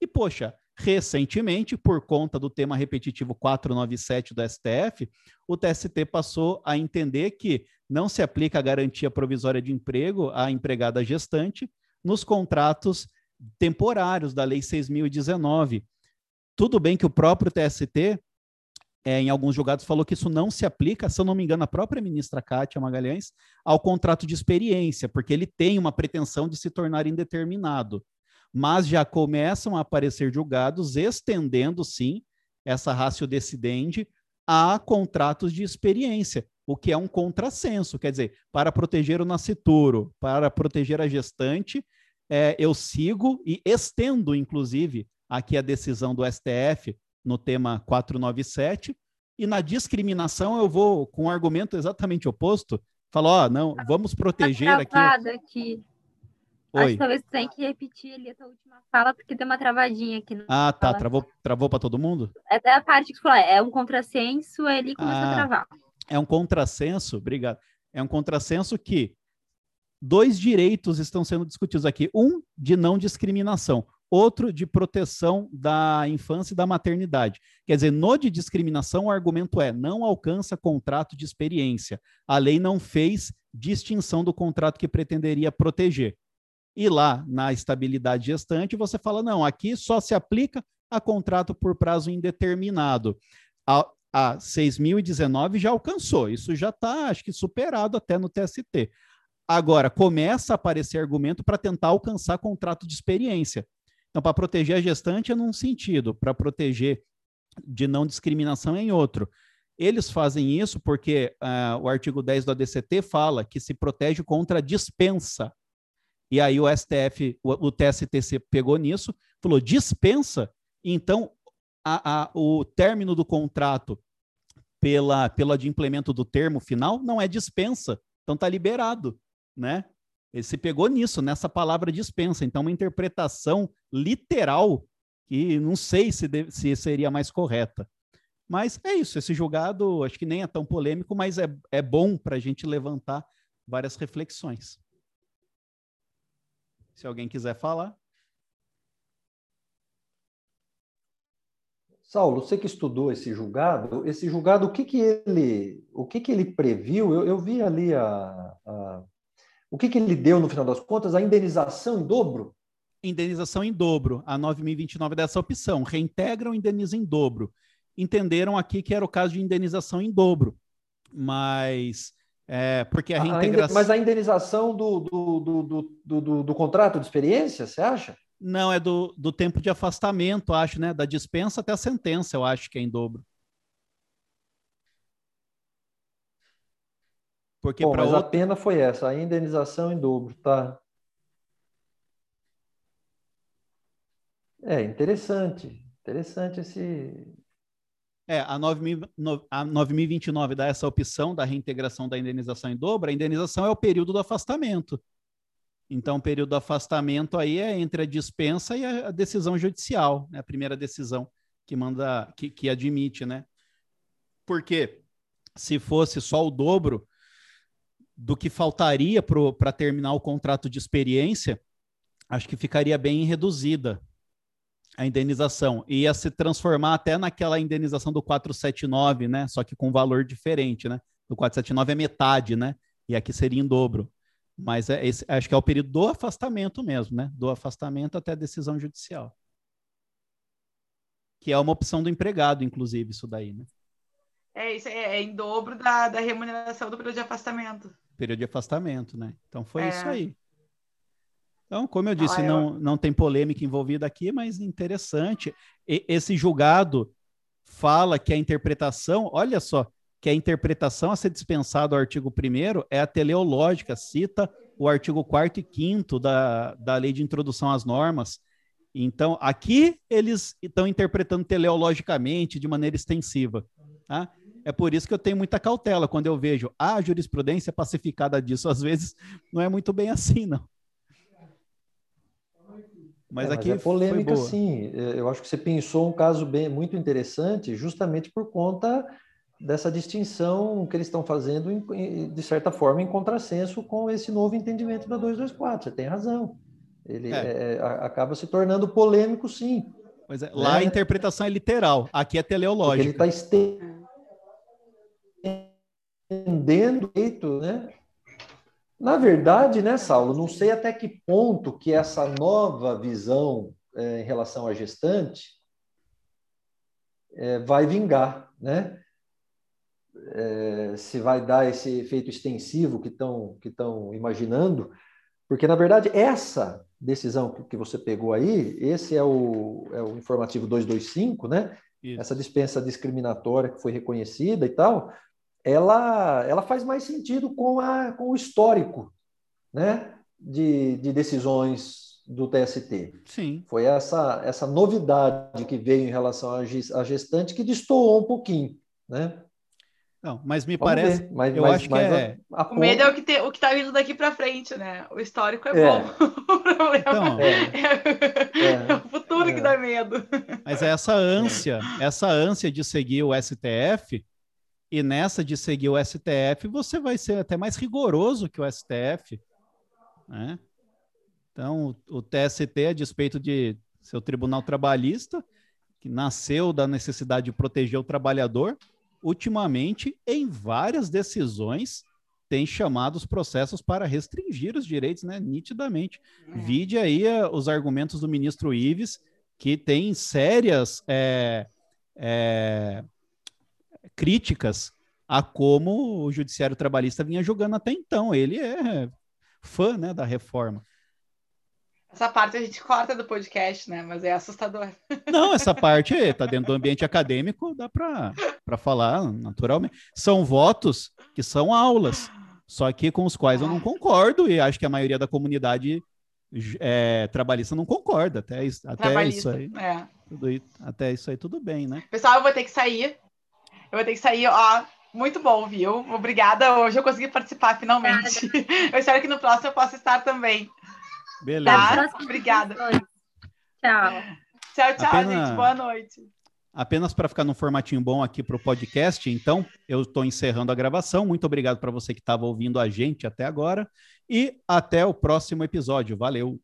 E, poxa, recentemente, por conta do tema repetitivo 497 do STF, o TST passou a entender que não se aplica a garantia provisória de emprego à empregada gestante nos contratos temporários da Lei 6.019. Tudo bem que o próprio TST, é, em alguns julgados, falou que isso não se aplica, se eu não me engano, a própria ministra Cátia Magalhães, ao contrato de experiência, porque ele tem uma pretensão de se tornar indeterminado. Mas já começam a aparecer julgados estendendo, sim, essa ratio decidente a contratos de experiência, o que é um contrassenso. Quer dizer, para proteger o nascituro, para proteger a gestante, é, eu sigo e estendo, inclusive, aqui a decisão do STF no tema 497, e na discriminação eu vou com um argumento exatamente oposto, falo, ó, não, vamos proteger tá aqui. aqui. Oi. Acho que talvez tem que repetir ali a tua última fala, porque tem uma travadinha aqui. Ah, tá. Travou, travou para todo mundo? É, é a parte que falou, é um contrassenso, ele começou ah, a travar é um contrassenso, obrigado, é um contrassenso que dois direitos estão sendo discutidos aqui. Um, de não discriminação. Outro, de proteção da infância e da maternidade. Quer dizer, no de discriminação, o argumento é não alcança contrato de experiência. A lei não fez distinção do contrato que pretenderia proteger. E lá, na estabilidade gestante, você fala, não, aqui só se aplica a contrato por prazo indeterminado a 6.019 já alcançou. Isso já está, acho que, superado até no TST. Agora, começa a aparecer argumento para tentar alcançar contrato de experiência. Então, para proteger a gestante é num sentido, para proteger de não discriminação é em outro. Eles fazem isso porque uh, o artigo 10 do ADCT fala que se protege contra dispensa. E aí o STF, o, o TST pegou nisso, falou dispensa, então a, a, o término do contrato pela, pelo adimplemento do termo final não é dispensa, então está liberado, né? Ele se pegou nisso, nessa palavra dispensa. Então, uma interpretação literal que não sei se, se seria mais correta. Mas é isso, esse julgado acho que nem é tão polêmico, mas é, é bom para a gente levantar várias reflexões. Se alguém quiser falar. Saulo, você que estudou esse julgado, esse julgado, o que, que ele, o que, que ele previu? Eu, eu vi ali a, a, o que, que ele deu no final das contas, a indenização em dobro? Indenização em dobro, a 9.029 dessa opção, reintegram, indeniza em dobro. Entenderam aqui que era o caso de indenização em dobro, mas é, porque a reintegração... mas a indenização do, do, do, do, do, do contrato de experiência, você acha? Não, é do, do tempo de afastamento, acho, né? Da dispensa até a sentença, eu acho que é em dobro. Porque Bom, mas outra... a pena foi essa, a indenização em dobro, tá? É interessante, interessante esse. É, a, 9, a 9029 dá essa opção da reintegração da indenização em dobro. A indenização é o período do afastamento. Então, o período do afastamento aí é entre a dispensa e a decisão judicial, né? a primeira decisão que manda, que, que admite, né? Porque se fosse só o dobro do que faltaria para terminar o contrato de experiência, acho que ficaria bem reduzida a indenização. Ia se transformar até naquela indenização do 479, né? Só que com valor diferente, né? Do 479 é metade, né? E aqui seria em dobro. Mas é esse, acho que é o período do afastamento mesmo, né? Do afastamento até a decisão judicial. Que é uma opção do empregado, inclusive, isso daí, né? É, isso é, é em dobro da, da remuneração do período de afastamento. Período de afastamento, né? Então foi é. isso aí. Então, como eu disse, ah, eu... não, não tem polêmica envolvida aqui, mas interessante. E, esse julgado fala que a interpretação, olha só, que a interpretação a ser dispensada ao artigo 1 é a teleológica, cita o artigo 4 e 5 da, da Lei de Introdução às Normas. Então, aqui eles estão interpretando teleologicamente, de maneira extensiva. Tá? É por isso que eu tenho muita cautela quando eu vejo a ah, jurisprudência pacificada disso. Às vezes não é muito bem assim, não. Mas é, aqui mas é polêmica, sim. É, eu acho que você pensou um caso bem muito interessante, justamente por conta dessa distinção que eles estão fazendo, de certa forma, em contrassenso com esse novo entendimento da 224. Você tem razão. Ele é. É, acaba se tornando polêmico, sim. Pois é. Né? Lá a interpretação é literal, aqui é teleológica. Porque ele está estendendo o né? Na verdade, né, Saulo, não sei até que ponto que essa nova visão é, em relação à gestante é, vai vingar, né? é, se vai dar esse efeito extensivo que estão que estão imaginando, porque na verdade essa decisão que você pegou aí, esse é o, é o informativo 225, né? Isso. Essa dispensa discriminatória que foi reconhecida e tal, ela, ela faz mais sentido com, a, com o histórico, né? De, de decisões do TST. Sim. Foi essa, essa novidade que veio em relação à gestante que destoou um pouquinho, né? Não, mas me Vamos parece. Mas, eu mas, acho mas que é. A, a o medo é o que, te, o que tá vindo daqui para frente, né? O histórico é, é. bom. <laughs> o problema então, é, é, é, o futuro que dá medo. Mas é essa ânsia, essa ânsia de seguir o STF, e nessa de seguir o STF, você vai ser até mais rigoroso que o STF. Né? Então, o TST, a despeito de seu tribunal trabalhista, que nasceu da necessidade de proteger o trabalhador, ultimamente, em várias decisões, tem chamado os processos para restringir os direitos, né, nitidamente. É. Vide aí uh, os argumentos do ministro Ives, que tem sérias é, é, críticas a como o judiciário trabalhista vinha jogando até então. Ele é fã né, da reforma. Essa parte a gente corta do podcast, né? Mas é assustador. <laughs> Não, essa parte está dentro do ambiente acadêmico, dá para falar naturalmente. São votos que são aulas, só que com os quais eu não concordo e acho que a maioria da comunidade é, trabalhista não concorda. Até, até isso aí. É. Tudo, até isso aí, tudo bem, né? Pessoal, eu vou ter que sair. Eu vou ter que sair, ó. Muito bom, viu? Obrigada. Hoje eu consegui participar finalmente. <laughs> Eu espero que no próximo eu possa estar também. Beleza. Tá? Obrigada. Tchau. Tchau, tchau, Apenas... gente. Boa noite. Apenas para ficar num formatinho bom aqui para o podcast, então, eu estou encerrando a gravação. Muito obrigado para você que estava ouvindo a gente até agora e até o próximo episódio. Valeu!